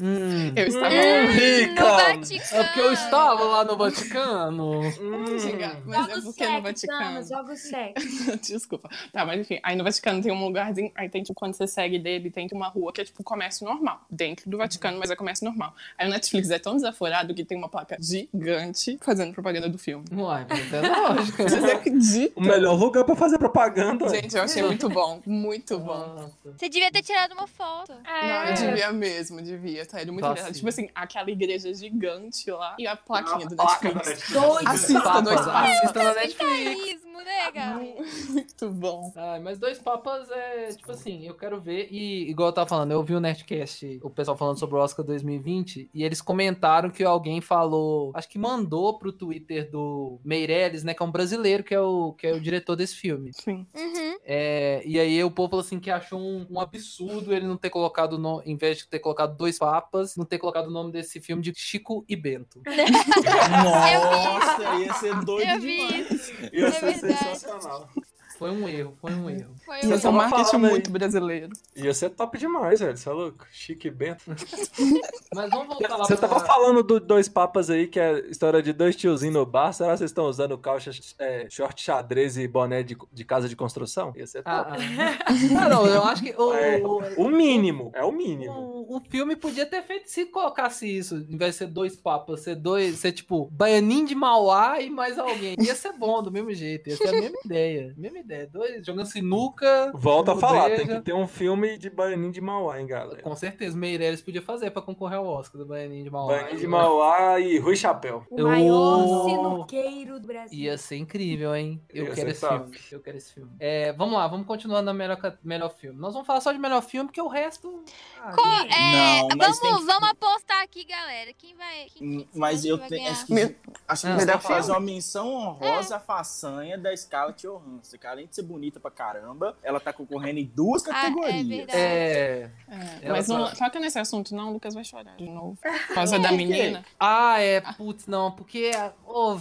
Hum. eu estava Hum, No rica! Vaticano. É porque eu estava lá no Vaticano. Não me xingar, mas é Joga o porque no sexo, Vaticano. Thanos, joga o sexo. Desculpa. Tá, mas enfim, aí no Vaticano tem um lugarzinho, aí tem, tipo, quando você segue dele, tem uma rua que é, tipo, comércio normal. Dentro do Vaticano, mas é comércio normal. Aí o Netflix é tão desaforado que tem uma placa gigante fazendo propaganda do filme. Uai, mas é lógico. Vocês acreditam? O melhor lugar pra fazer propaganda. Gente, eu achei muito bom. Muito bom. Nossa. Você devia ter tirado uma foto. Não, eu devia mesmo, devia. Tá indo muito Tá engraçado. Tipo assim, aquela igreja gigante lá e a plaquinha do Netflix. Dois Assista Papas, dois papas. assista na Netflix. Gabi? Muito bom. Ai, mas dois papas é tipo assim, eu quero ver. E igual eu tava falando, eu vi o Nerdcast, o pessoal falando sobre o Oscar 2020, e eles comentaram que alguém falou, acho que mandou pro Twitter do Meirelles, né? Que é um brasileiro, que é o, que é o diretor desse filme. Sim. Uhum. É, e aí o povo falou assim que achou um, um absurdo ele não ter colocado, no, em vez de ter colocado dois papas, não ter colocado o nome desse filme de Chico e Bento. Nossa, ia ser doido Eu vi demais. isso. Ia É ser verdade. sensacional. Foi um erro, foi um erro. Foi Isso um é um marketing muito brasileiro. Ia ser top demais, velho. Você é louco? Chique e Bento. Mas vamos voltar lá Você pra... tava falando do Dois Papas aí, que é história de dois tiozinhos no bar. Será que vocês estão usando calça, é, short xadrez e boné de, de casa de construção? Ia ser top. Ah, ah. Não, não, eu acho que o, É, o, o mínimo, é o mínimo. o, o filme podia ter feito se colocasse isso, em vez de ser dois papas, ser dois, ser tipo Baianinho de Mauá e mais alguém. Ia ser bom do mesmo jeito, ia ser a mesma ideia. Mesma ideia. Dois jogando sinuca. Volta a falar, tem que ter um filme de Baianinho de Mauá, hein, galera. Com certeza, Meirelles podia fazer pra concorrer ao Oscar do Baianinho de Mauá. Baianinho de Mauá e Rui Chapéu. O maior Eu- sinuqueiro do Brasil. Ia ser incrível, hein? Eu Ia quero esse top. filme. Eu quero esse filme. É, vamos lá, vamos continuar na melhor, melhor filme. Nós vamos falar só de melhor filme, porque o resto. ah, Co- é, Não, vamos, tem vamos apostar aqui, galera. Quem vai. Quem, quem Mas eu tenho. Acho que, acho que Ah. Melhor que fazer uma menção honrosa à façanha da Scarlett Johansson. Que além de ser bonita pra caramba, ela tá concorrendo em duas Ah, é categorias. verdade. É. É, Ela mas não fala- toca nesse assunto, não, o Lucas vai chorar de novo. Por causa da menina. Ah, é, putz, não, porque. Oh,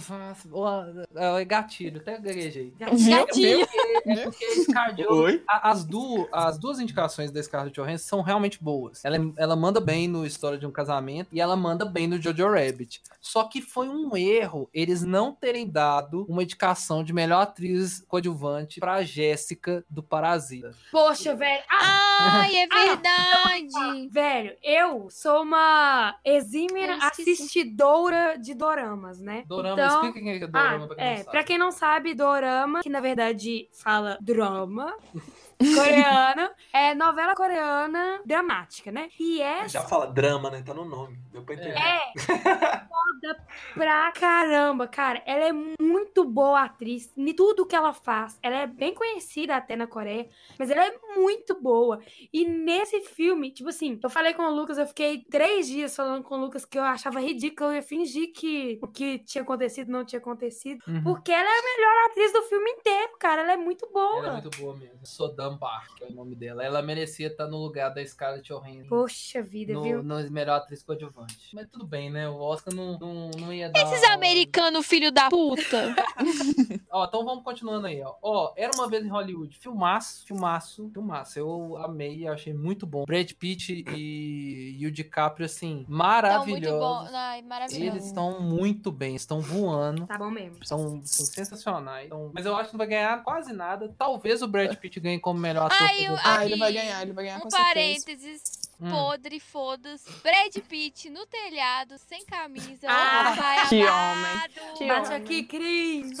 oh, é gatilho, até gaguejei. Gatilho. É porque a Scarlett Oi? A- As, du as duas indicações da Scarlett Johansson são realmente boas. Ela, é, ela manda bem no História de um Casamento e ela manda bem no Jojo Rabbit. Só que foi um erro eles não terem dado uma indicação de melhor atriz coadjuvante pra Jéssica do Parasita. Poxa, velho. Ah, Ai, é verdade. velho, eu sou uma exímia assistidora de doramas, né? Dorama, então, explica quem é Dorama ah, pra quem é, não sabe. pra quem não sabe, dorama, que na verdade fala drama coreano, é novela coreana dramática, né? E essa Já fala drama, né? Tá no nome. Deu pra entender. é foda pra caramba, cara. Ela é muito boa atriz em tudo que ela faz. Ela é bem conhecida até na Coreia, mas ela é muito boa. E nesse filme, tipo assim, eu falei com o Lucas, eu fiquei três dias falando com o Lucas que eu achava ridículo, eu ia fingir que o que tinha acontecido não tinha acontecido. Uhum. Porque ela é a melhor atriz do filme inteiro, cara. Ela é muito boa. Ela é muito boa mesmo. Sodam Park, que é o nome dela. Ela merecia estar no lugar da Scarlett Johansson. Poxa vida, No, viu? no melhor atriz coadjuvante. Mas tudo bem, né? O Oscar não, não, não ia dar. Esses americanos, filho da puta. Ó, então vamos continuando aí, ó. Ó, Era Uma Vez em Hollywood. Filmaço, filmaço, filmaço. Eu amei, achei muito bom. Brad Pitt e, e o DiCaprio, assim, muito bom. maravilhosos. Ai, maravilhoso. Eles estão muito bem, estão voando. Tá bom mesmo. São, são sensacionais. Então, mas eu acho que não vai ganhar quase nada. Talvez o Brad Pitt ganhe como melhor ator. Ai, eu-. Ah, ele vai ganhar, ele vai ganhar Um com certeza. parênteses. Hum. Podre, foda-se. Brad Pitt no telhado, sem camisa. Ah, pai que amado. Que Bate homem. aqui, Cris.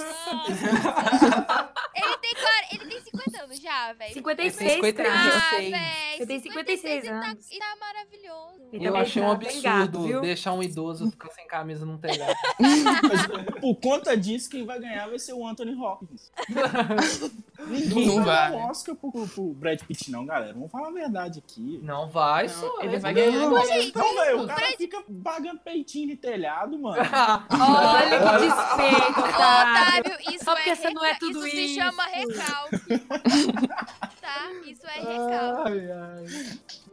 Ele, tem, ele tem 50 anos já, velho. 56, 53. cara. Ah, Sei. velho. Tem 56 e tá- anos. E tá maravilhoso. Ele Eu também achei um tá bem absurdo gato, deixar um idoso ficar sem camisa num telhado. Mas, por conta disso, quem vai ganhar vai ser o Anthony Hopkins. Ninguém Não vai vai. dar um Oscar pro, pro Brad Pitt, não, galera. Vamos falar a verdade aqui. Não vai, Não, só. ele vai ganhar. Não, então, velho, o cara fica pagando peitinho de telhado, mano. Olha que despeito, cara. Otávio, isso Só porque é você não é tudo isso. se isso. chama recalque. tá? Isso é recalque. Ai, ai.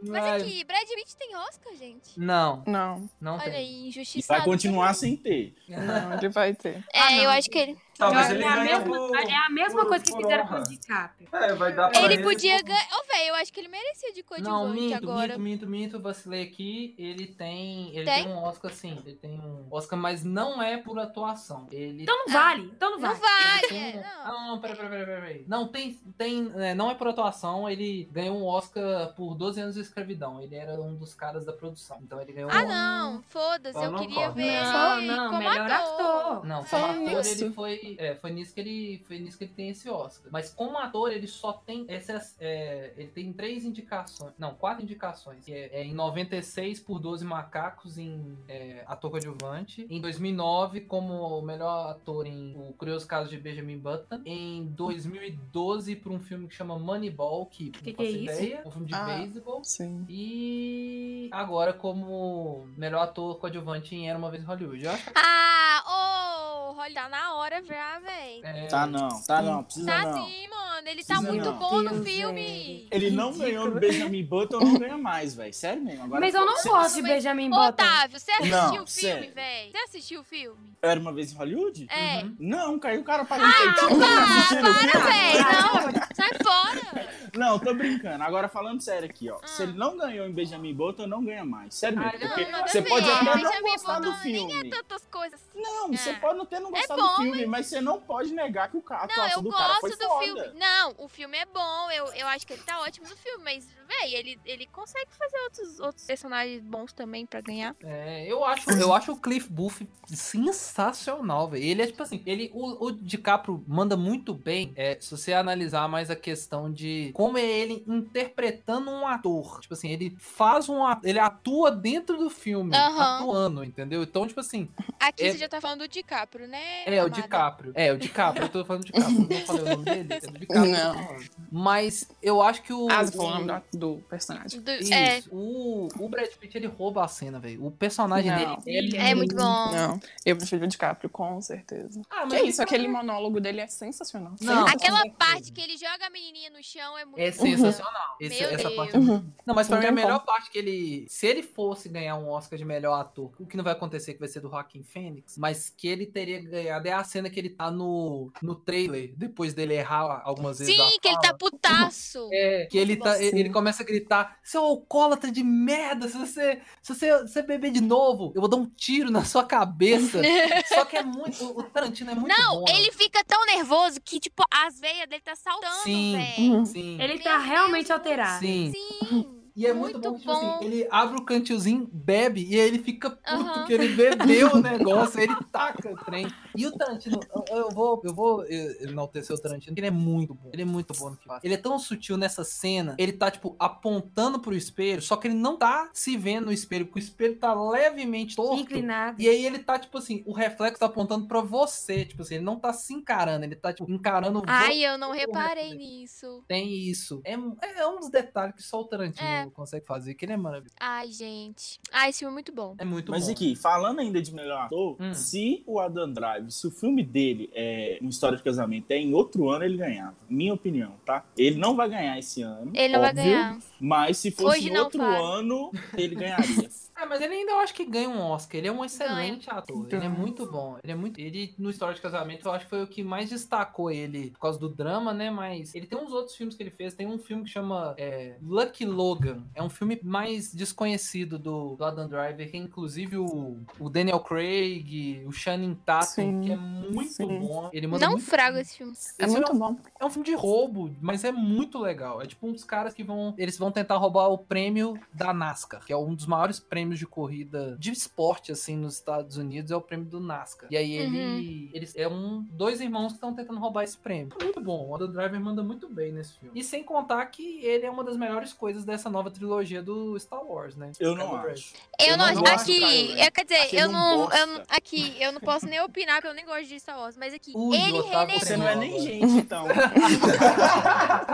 Mas aqui, Brad Pitt tem Oscar, gente? Não, Não, não Olha tem. aí, E injustiçado. vai continuar sem ter. não, ele vai ter. É, Ah, não. eu acho que ele. Mas é, ele a ganha mesma, por- é a mesma por- coisa que fizeram com o DiCaprio. É, vai dar pra Ele podia ganhar. Ô, velho, eu acho que ele merecia de Não, coadjuvante minto, agora. minto, minto, minto, vacilei aqui. Ele tem. Ele Tem? tem? um Oscar, sim. Ele tem um Oscar, mas não é por atuação. Ele Então não vale, então não Não vale. vale, tem é, não. Ah, não, não, peraí, peraí, peraí, peraí, peraí. Não, tem. tem é, não é por atuação, ele ganhou um Oscar por 12 anos de escravidão. Ele era um dos caras da produção. Então ele ganhou Ah, um não, foda-se, eu queria ver Não, ele não, como melhor ator. Não, como Falando ator nisso. ele foi. É, foi nisso que ele. Foi nisso que ele tem esse Oscar. Mas como ator, ele só tem. Essas, é, ele tem três indicações. Não, quatro indicações. É, é em 96 por 12 macacos em é, ator coadjuvante. Em 2009, como o melhor ator em O Curioso Caso de Benjamin Button. Em 2012, por um filme que chama Moneyball, que, Que não que é faço isso? ideia. Um filme de Ah. beisebol. Sim. E agora como melhor ator coadjuvante em Era Uma Vez em Hollywood. Eu acho que Ah, ô, olha, tá na hora já, véi. é, Tá não, tá não, precisa Tá não. sim, mano. ele tá Precisa muito não. bom no Deus, filme. Ele não Ridículo. ganhou no Benjamin Button, não ganha mais, velho. Sério mesmo. Agora, Mas eu não você- gosto de Benjamin Ô, Button. Otávio, você assistiu Não, o filme, sério. velho? Você assistiu o filme? Era uma vez em Hollywood? É. Uhum. Não, caiu o cara pagando feitiço. tá assistindo o filme? Para, velho. Não, sai fora. Não, tô brincando. Agora falando sério aqui, ó. Se ele não ganhou em Benjamin Button, não ganha mais. Sério mesmo. Ah, porque Não, nada você pode até não Benjamin gostar do Button nem filme. é tantas coisas Não, você É. pode até não gostar bom, do filme, mas... você não pode negar que o ca- a Não, eu do cara foi gosto do foda. filme. Não, o filme é bom. Eu, eu acho que ele tá ótimo no filme, mas, véi, ele, ele consegue fazer outros, outros personagens bons também pra ganhar. É, eu acho, eu acho o Cliff Booth sensacional, velho. Ele é tipo assim, ele o, o DiCaprio manda muito bem, é, se você analisar mais a questão de como é ele interpretando um ator. Tipo assim, ele faz um ele atua dentro do filme, Aham. atuando, entendeu? Então, tipo assim, Aqui É- você já tá falando do DiCaprio, né? é o amada? DiCaprio. É, o DiCaprio, eu tô falando do DiCaprio, não falei o nome dele, é do DiCaprio. Não. falando. Mas eu acho que o Ah, você falou o o- nome do, personagem. Do- Isso, é, o, o Brad Pitt ele rouba a cena, velho. O personagem Não. dele é muito bom. Não, eu prefiro o DiCaprio, com certeza. Ah, Que isso, aquele monólogo dele é sensacional. Não. Aquela parte que ele joga a menininha no chão é muito É bom. sensacional. Esse- Meu essa Deus. parte é muito- Não, mas pra Não mim a tem melhor como. parte que ele. Se ele fosse ganhar um Oscar de melhor ator, o que não vai acontecer, que vai ser do Joaquin Phoenix, mas que ele teria ganhado é a cena que ele tá no, no trailer, depois dele errar algumas vezes. a Sim, que ele tá putaço. É, que ele, tá, ele ele começa a gritar: seu alcoólatra de merda, se você, se você, se você beber de novo, eu vou dar um tiro na sua cabeça. Só que é muito. O o Tarantino é muito Não, bom. né? ele fica tão nervoso que, tipo, as veias dele tá saltando, Sim. velho. Sim. Ele Meu tá Deus, realmente muito- alterado. Sim. Sim. E é muito, bom, Muito tipo assim, bom. ele abre o cantilzinho, bebe, e aí ele fica puto Aham. que ele bebeu o negócio, aí ele taca o trem. E o Tarantino, eu, vou, eu vou eh, enaltecer o Tarantino, porque ele é muito bom. Ele é muito bom no que faz. Ele é tão sutil nessa cena, ele tá, tipo, apontando pro espelho, só que ele não tá se vendo no espelho, porque o espelho tá levemente torto. Inclinado. E aí ele tá, tipo assim, o reflexo tá apontando pra você, tipo assim, ele não tá se encarando, ele tá, tipo, encarando Ai, eu não reparei nisso. Tem isso. É, é um dos detalhes que só o Tarantino É. consegue fazer, que ele é maravilhoso. Ai, gente. Ai, esse filme é muito bom. É muito Mas bom. aqui, falando ainda de melhor ator, Hum. se o Adam Drive, se o filme dele é uma história de casamento, é em outro ano ele ganhava. Minha opinião, tá? Ele não vai ganhar esse ano. Ele não vai óbvio, ganhar. Mas se fosse Hoje em outro ano, ele ganharia. É, mas ele ainda eu acho que ganha um Oscar. Ele é um excelente ator. Ele é Ganha. muito bom. Ele é muito. Ele, no História de Casamento, eu acho que foi o que mais destacou ele por causa do drama, né? Mas ele tem uns outros filmes que ele fez. Tem um filme que chama é, Lucky Logan. É um filme mais desconhecido do, do Adam Driver, que é inclusive o, o Daniel Craig, o Channing Tatum, Sim, que é muito sim. bom. Ele manda Não muito frago esse filme. É Esse muito é um- bom. É um filme de roubo, mas é muito legal. É tipo uns caras que vão. Eles vão tentar roubar o prêmio da NASCAR, que é um dos maiores prêmios de corrida de esporte, assim, nos Estados Unidos, é o prêmio do NASCAR. E aí ele. Eles é um. Dois irmãos que estão tentando roubar esse prêmio. Muito bom. O Adam Driver manda muito bem nesse filme. E sem contar que ele é uma das melhores coisas dessa nova trilogia do Star Wars, né? Eu não Kylo acho. Eu, Eu não, aqui, Ren. eu, quer dizer, Acho ele eu não, eu não- aqui, eu não posso nem opinar porque eu nem gosto de Star Wars, mas aqui, Ui, ele Otávio, Você não é nem Agora. gente, então.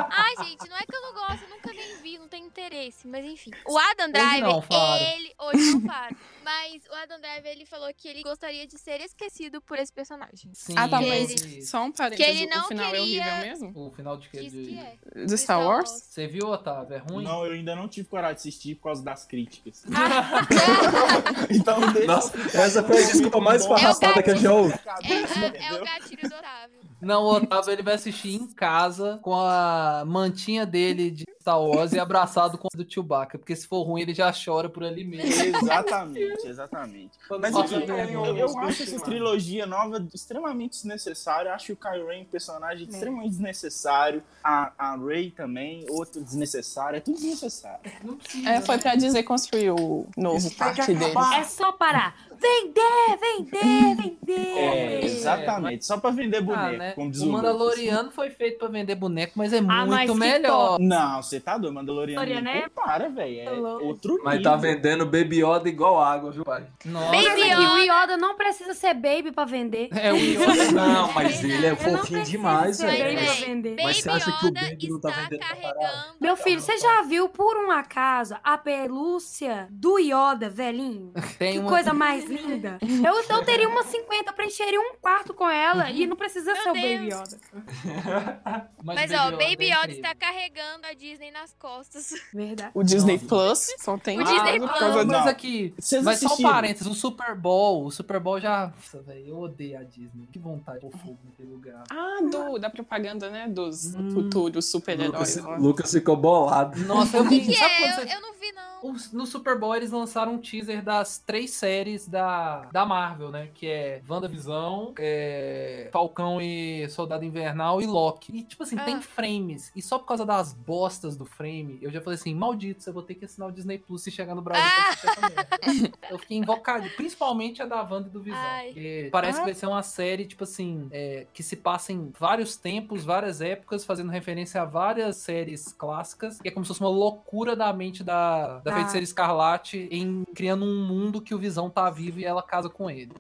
Ai, gente, não é que eu não gosto, eu nunca nem vi, não tenho interesse, mas enfim. O Adam Driver, não, ele, hoje não mas o Adam Driver, ele falou que ele gostaria de ser esquecido por esse personagem. Sim, Ah, tá, Que mas ele- só um que parênteses, ele não o final é queria- horrível mesmo? O final de que? Diz De... que é. De Star Wars? Você viu, Otávio? É ruim? Não, eu ainda não tive coragem de assistir por causa das críticas. então deixa Nossa, essa foi a desculpa mais farrapada que eu já ouvi. É, é, é o gatilho do Otávio. Não, o Otávio ele vai assistir em casa com a mantinha dele de Star Wars e abraçado com a do Chewbacca. Porque se for ruim, ele já chora por ali mesmo. Exatamente, exatamente. Mas enfim, é, eu, eu- acho essa trilogia nova extremamente desnecessária. Eu Acho o Kylo Ren um personagem extremamente desnecessário. A, a Rey também, outro desnecessário. É tudo desnecessário. É, foi pra dizer construir o novo Isso parte acabar. É só parar. Vender, vender, vender. É, exatamente. Só pra vender boneco, Ah, né? como diz O. Mandaloriano foi feito pra vender boneco, mas é Ah, mas muito que melhor. Não, você tá doido, Mandaloriano. É- Para, velho. É Tá louco. outro nível. Mas tá vendendo Baby Yoda igual água, viu, pai? Nossa. Mas Baby aqui, o Yoda. Yoda não precisa ser baby pra vender. É o Yoda. Não, mas ele é fofinho demais, ser velho. Mas você acha que o Yoda Baby não tá está vendendo carregando... Meu filho, você já viu por um acaso a pelúcia do Yoda, velhinho? Tem Que uma- coisa mais linda. Eu, eu teria umas 50, eu preencheria um quarto com ela e não precisa Meu ser o Deus. Baby Yoda. Mas, ó, Yoda Baby é Yoda está carregando a Disney nas costas. Verdade. O Disney Nossa. Plus só tem O Disney Plus. Mas Não. aqui, Vocês mas só um parênteses, o Super Bowl, o Super Bowl já... Nossa, velho, eu odeio a Disney. Que vontade de fogo naquele lugar. Ah, do, da propaganda, né? Dos Hum. futuros super-heróis. Lucas. Lucas ficou bolado. Nossa, eu vi... que sabe é? Eu, você... eu não vi, não. No Super Bowl eles lançaram um teaser das três séries da, da Marvel, né? Que é WandaVisão, é, Falcão e Soldado Invernal e Loki. E, tipo assim, Ah. tem frames. E só por causa das bostas do frame, eu já falei assim, maldito, eu vou ter que assinar o Disney Plus se chegar no Brasil pra essa merda. Eu fiquei invocado, principalmente a da Wanda e do Visão. Parece Ah. que vai ser uma série, tipo assim, é, que se passa em vários tempos, várias épocas, fazendo referência a várias séries clássicas. E é como se fosse uma loucura da mente da, da Ah. feiticeira Escarlate em criando um mundo que o Visão tá vivo e ela casa com ele.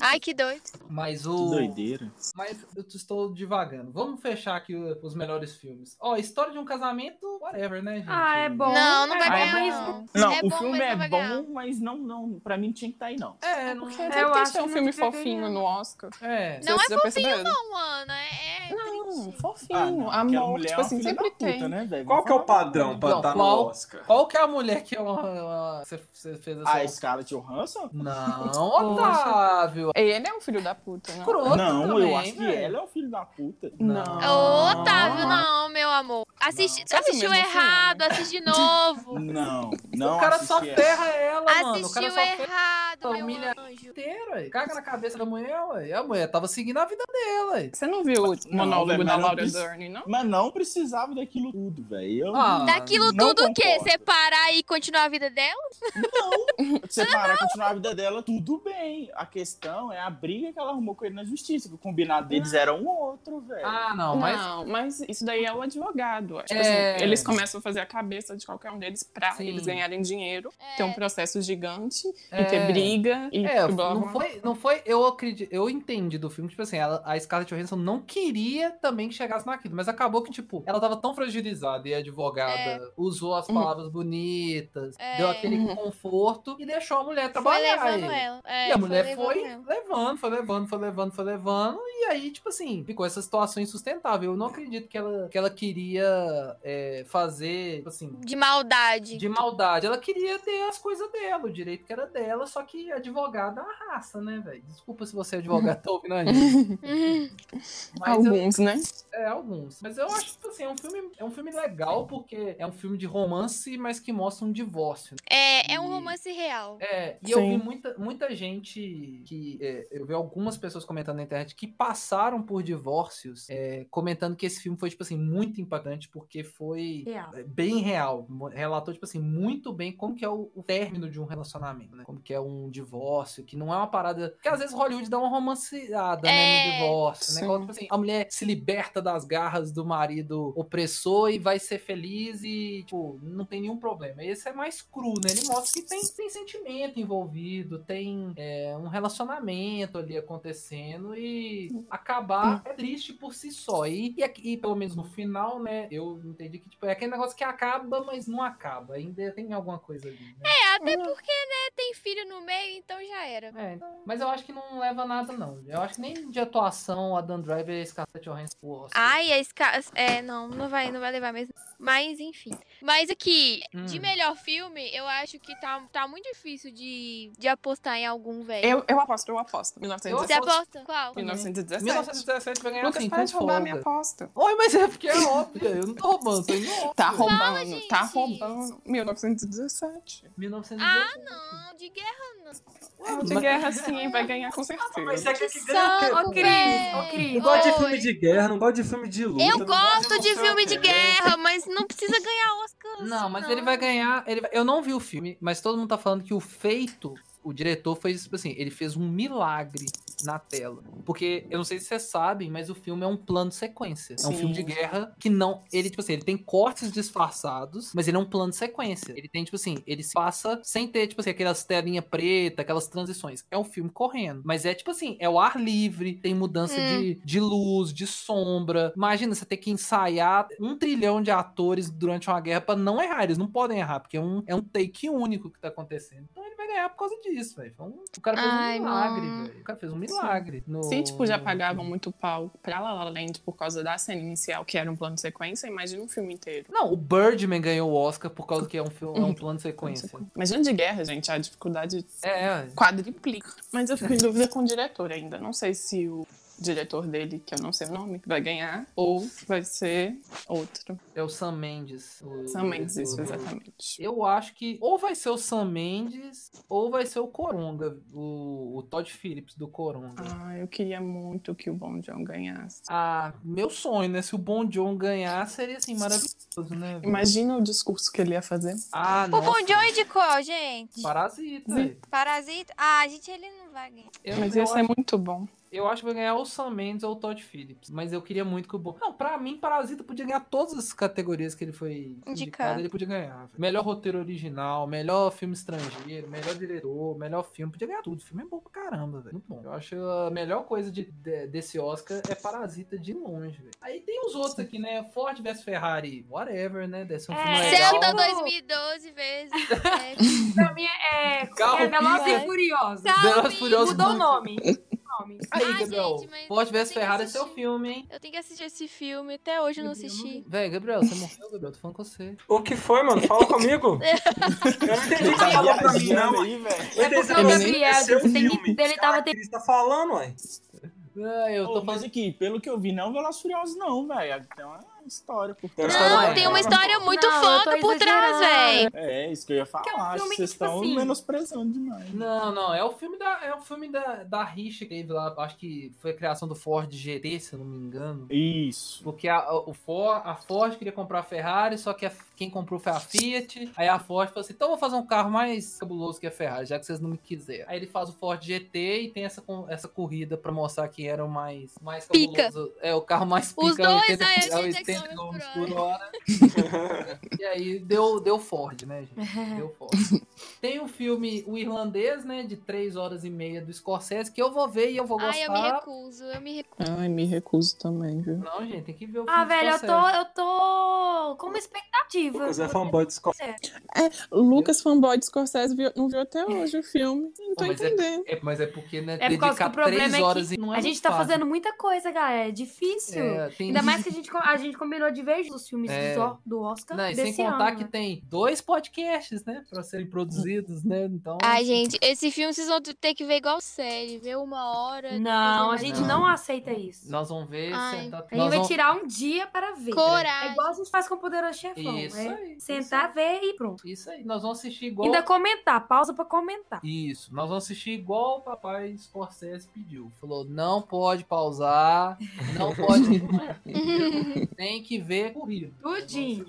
Ai, que doido. Mas Que o. doideira. Mas eu estou divagando. Vamos fechar aqui os melhores filmes. Ó, História de um Casamento, whatever, né, gente? Ah, é bom. Não, não vai Ah, é ganhar, não. Não, É o bom, filme é ganhar. bom, mas não, não, pra mim tinha que estar aí, não. É, não. Porque Eu sempre tem que acho ter um que filme fofinho ganhar. no Oscar. É. Não é fofinho, não, Ana. É, é Não, triste. fofinho. Ah, não, amor, mulher tipo é assim, sempre puta, tem. né, velho? Qual que é o padrão pra estar no qual- Oscar? Qual que é a mulher que é uma. você fez essa. A Scarlett Johansson? Não, Otávio. Ele é um filho da puta, né? Croto não, também, eu acho que velho. ela é o filho da puta. Não. Ô, Otávio, não, meu amor. Assisti, Não. Assistiu errado, assiste de novo. Não, não o cara só ela. ferra ela, mano. O cara Assistiu só ferra errado, meu humilha- anjo. inteiro. Caga na cabeça da mulher, ué. A mulher tava seguindo a vida dela, ué. Você não viu o Não, monólogo da não Laura Dern, não? Mas não precisava daquilo tudo, velho. Ah, Daquilo não tudo o quê? Separar e continuar a vida dela? Você parar e continuar a vida dela, tudo bem. A questão é a briga que ela arrumou com ele na justiça. Que o combinado deles era um outro, velho. Ah, não, mas. Não, mas isso daí é o advogado. Tipo É. assim, eles começam a fazer a cabeça de qualquer um deles pra Sim. eles ganharem dinheiro, É. ter um processo gigante É. e ter briga e É, blá, não blá. foi, não foi, eu acredito, eu entendi do filme, tipo assim, ela, a Scarlett Johansson não queria também que chegasse naquilo, mas acabou que, tipo, ela tava tão fragilizada e a advogada usou as palavras bonitas, É. deu aquele conforto e deixou a mulher Foi trabalhar. levando ela. É, E a mulher levando foi levando, foi levando, foi levando, foi levando. E aí, tipo assim, ficou essa situação insustentável. Eu não acredito que ela, que ela queria é, fazer, tipo assim, De maldade. de maldade. Ela queria ter as coisas dela, o direito que era dela, só que advogada é uma raça, né, velho? Desculpa se você é advogado, tá ouvindo a gente. Mas eu- Alguns, né? é, alguns. Mas eu acho que assim, é um filme, é um filme legal porque é um filme de romance, mas que mostra um divórcio. É, é um romance real. É, e eu Sim. vi muita, muita gente que. é, eu vi algumas pessoas comentando na internet que passaram por divórcios, é, comentando que esse filme foi, tipo assim, muito impactante, porque foi Real. é, bem real. Relatou, tipo assim, muito bem como que é o, o término de um relacionamento, né? Como que é um divórcio, que não é uma parada. Porque às vezes Hollywood dá uma romanceada, né, É, no divórcio, né? Quando, tipo assim, a mulher se liberta das garras do marido opressor e vai ser feliz e, tipo, não tem nenhum problema. Esse é mais cru, né? Ele mostra que tem, tem sentimento envolvido, tem é, um relacionamento ali acontecendo e acabar é triste por si só. E, e, aqui- e pelo menos no final, né, eu entendi que, tipo, é aquele negócio que acaba, mas não acaba. Ainda tem alguma coisa ali, né? É, até porque, né, tem filho no meio, então já era. É, mas eu acho que não leva nada, não. Eu acho que nem de atuação a Dan Driver e a Scarlett Johansson pro Oscar. Ai, a Scar... É, não, não vai, não vai levar mesmo. Mas, enfim. Mas aqui, Hum. de melhor filme, eu acho que tá, tá muito difícil de, de apostar em algum, velho. Eu, eu aposto, eu aposto. Você 1917. aposta? Qual? 1917. 1917 vai ganhar Lucas, assim, para de roubar a minha aposta. Oi, mas é porque é óbvio. Eu não tô roubando, tô indo óbvio. Tá roubando, gente. tá roubando. 1917. 1917. Ah, não, de guerra não. É de mas- guerra sim, vai ganhar com Mas certeza. é que, que ganha o Cris, ô, Cris. Não gosto de filme de guerra, não gosto de filme de luta. Eu gosto de filme de guerra, mas não precisa ganhar Oscar. Não, mas não. ele vai ganhar. Ele Eu não vi o filme, mas todo mundo tá falando que o feito, o diretor fez, tipo assim, ele fez um milagre na tela. Porque, eu não sei se vocês sabem, mas o filme é um plano de sequência. É um Sim. filme de guerra que não. Ele, tipo assim, ele tem cortes disfarçados, mas ele é um plano de sequência. Ele tem, tipo assim, ele se passa sem ter, tipo assim, aquelas telinhas preta, aquelas transições. É um filme correndo. Mas é, tipo assim, é o ar livre, tem mudança Hum. de, de luz, de sombra. Imagina você ter que ensaiar um trilhão de atores durante uma guerra pra não errar. Eles não podem errar, porque é um, é um take único que tá acontecendo. Então ele vai ganhar por causa disso, velho. Um- O cara fez Ai, um milagre, velho. O cara fez um milagre. No, Se, tipo, já no- pagavam muito pau pra La La Land por causa da cena inicial, que era um plano de sequência, imagina um filme inteiro. Não, o Birdman ganhou o Oscar por causa que é um filme, é um plano de sequência. Imagina de guerra, gente, a dificuldade É, é. quadriplica. Mas eu fico em dúvida com o diretor ainda. Não sei se o diretor dele, que eu não sei o nome, vai ganhar, ou vai ser outro. É o Sam Mendes. o Sam Mendes, isso, exatamente. Eu acho que ou vai ser o Sam Mendes ou vai ser o Coronga, o, o Todd Phillips do Coronga. Ah, eu queria muito que o Bom John ganhasse. Ah, meu sonho, né? Se o Bon John ganhar, seria assim, maravilhoso, né? Imagina o discurso que ele ia fazer. Ah, O nossa. Bon Jovi de qual, gente? Parasita. Velho. Parasita? Ah, gente, ele não vai ganhar. Eu, Mas ia ser acho, muito bom. Eu acho que vai ganhar ou o Sam Mendes ou o Todd Phillips. Mas eu queria muito que o Bon. Não, pra mim, Parasita podia ganhar todas as categorias que ele foi indicado. Indicado. Ele podia ganhar. velho. Melhor roteiro original, melhor filme estrangeiro, melhor diretor, melhor filme. Podia ganhar tudo. O filme é bom pra caramba, velho. Muito bom. Eu acho a melhor coisa de- de- desse Oscar é Parasita de longe, velho. Aí tem os outros aqui, né? Ford vs Ferrari, whatever, né? Deve ser um É, filme Legal. Celta legal. 2012 vezes. É, Pra mim é, Carro é Velozes e Furiosos. Velozes e Furiosos Mudou o nome. Aí, Ai, Gabriel, gente, mas Ford vs Ferrari é seu filme, hein? eu tenho que assistir esse filme. Até hoje eu não assisti. Véi, Gabriel, você morreu, Gabriel? Tô falando com você. O que foi, mano? Fala comigo. Eu não entendi o que você falou pra mim, não. aí, É entendi porque que o você Gabriel, é você tem que- ele tava Cris tá falando, ué. Ah, eu tô Ô, falando. aqui, pelo que eu vi, não é o Velozes Furiosos, não, velho. Tem uma história por trás. Não, tem uma história muito Não, foda por trás, velho. É, isso que eu ia falar. Que é um Acho que filme que, vocês tipo estão assim- menosprezando demais. Não, não, é o filme da, é o filme da, da rixa que teve lá, acho que foi a criação do Ford GT, se eu não me engano. Isso. Porque a, o Ford, a Ford queria comprar a Ferrari, só que a- quem comprou foi a Fiat. Aí a Ford falou assim: então eu vou fazer um carro mais cabuloso que a Ferrari, já que vocês não me quiseram. Aí ele faz o Ford GT e tem essa, essa corrida pra mostrar quem era o mais, mais Pica. cabuloso. É, o carro mais pica. Os dois, 80, aí, a 80 80 km por por hora. e aí deu, deu Ford, né, gente? Deu Ford. Tem o filme O Irlandês, né, de 3 horas e meia do Scorsese, que eu vou ver e eu vou gostar. Ai, eu me recuso, eu me recuso. Ai, me recuso também, viu? Não, gente, tem que ver o filme Ah, do velho, eu tô, Scorsese. eu tô com uma expectativa. Lucas é fanboy de Scott. O Lucas, fanboy de Scorsese, viu- não viu até hoje o filme. Não tô Pô, mas é- entendendo. É, mas é porque, né, É por causa que o problema três é horas que e não é a gente tá fácil. fazendo muita coisa, galera. É difícil. É, tem- Ainda mais que a gente, a gente combinou de ver os filmes É. do, Oscar Não, e desse sem contar ano, que né? tem dois podcasts, né, pra serem produzidos, né, então... Ai, gente, esse filme vocês vão ter que ver igual série. Ver uma hora. Não, a gente Não. não, aceita isso. Nós vamos ver, Ai. sentar... A gente nós vai vamos- tirar um dia para ver. Coragem. É igual a gente faz com o Poderoso Chefão. Isso é aí, sentar, ver e pronto. Isso aí, nós vamos assistir igual... Ainda comentar, pausa pra comentar. Isso, nós vamos assistir igual o papai Scorsese pediu. Falou, não pode pausar, não pode... Tem que ver corrido. Tudinho.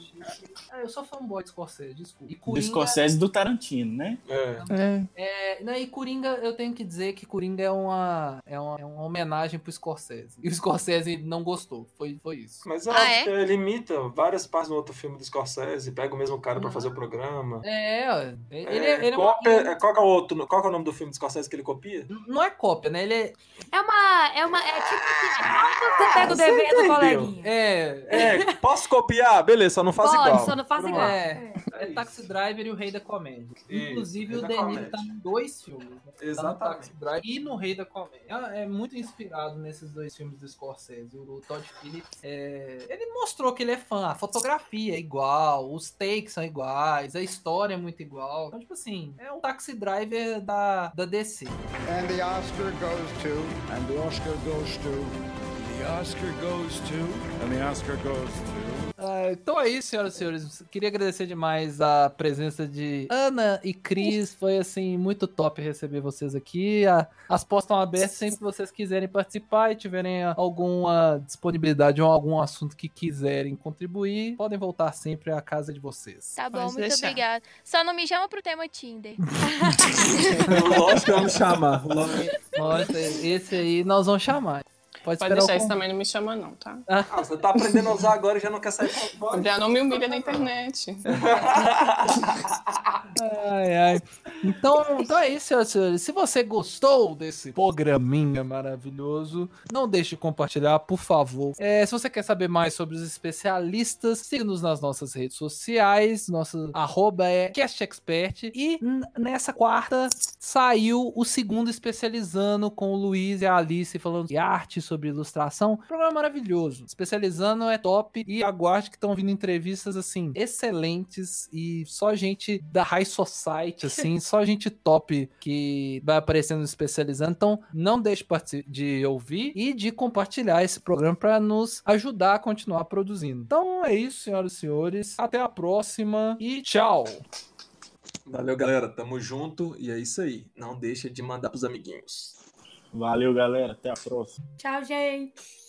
Ah, eu sou fanboy de Scorsese, desculpa. E Do Coringa... Scorsese e do Tarantino, né? É. É. É, não, e Coringa, eu tenho que dizer que Coringa é uma, é uma, é uma homenagem pro Scorsese. E o Scorsese não gostou. Foi, foi isso. Mas é, Ah, é? porque ele imita várias partes do outro filme do Scorsese, pega o mesmo cara pra fazer o programa. É, ele, É, é, ele é uma- cópia- é, qual, é o outro, qual é o nome do filme do Scorsese que ele copia? não é cópia, né? Ele é. É uma. É uma. É tipo assim, é você pega o dever do coleguinha. É. É, posso copiar? Beleza, só não faz Pode, igual. só não faz igual. É, É é Taxi Driver e o Rei da Comédia. Isso, Inclusive, Rei o da De Niro Comédia. tá em dois filmes. Né? Tá no Exatamente. Taxi Driver e no Rei da Comédia. É, é muito inspirado nesses dois filmes do Scorsese. O Todd Phillips, é, ele mostrou que ele é fã. A fotografia é igual, os takes são iguais, a história é muito igual. Então, tipo assim, é um Taxi Driver da, da DC. And the Oscar goes to. And the Oscar goes to. Oscar goes to. And the Oscar goes to. Ah, então é isso, senhoras e senhores. Queria agradecer demais a presença de Ana e Cris. Foi, assim, muito top receber vocês aqui. A- As portas estão abertas sempre que vocês quiserem participar e tiverem alguma disponibilidade ou algum assunto que quiserem contribuir, podem voltar sempre à casa de vocês. Tá bom, Pode muito deixar. obrigada. Só não me chama pro tema Tinder. Lógico que vamos chamar. Lógico. Nossa, esse aí nós vamos chamar. Pode, Pode deixar, isso também não me chama, não, tá? Ah, você tá aprendendo a usar agora e já não quer sair fora. Já não me humilha na internet. Ai, ai. Então, então é isso, senhoras e senhores. Se você gostou desse programinha maravilhoso, não deixe de compartilhar, por favor. É, se você quer saber mais sobre os especialistas, siga-nos nas nossas redes sociais. Nosso arroba é CastExpert. E nessa quarta saiu o segundo especializando com o Luiz e a Alice falando de arte, sobre ilustração. Programa maravilhoso. Especializando é top. E aguarde que estão vindo entrevistas assim excelentes e só gente da High Society, assim, só gente top que vai aparecendo especializando. Então, não deixe de ouvir e de compartilhar esse programa para nos ajudar a continuar produzindo. Então é isso, senhoras e senhores. Até a próxima e tchau! Valeu, galera. Tamo junto e é isso aí. Não deixa de mandar pros amiguinhos. Valeu, galera. Até a próxima. Tchau, gente.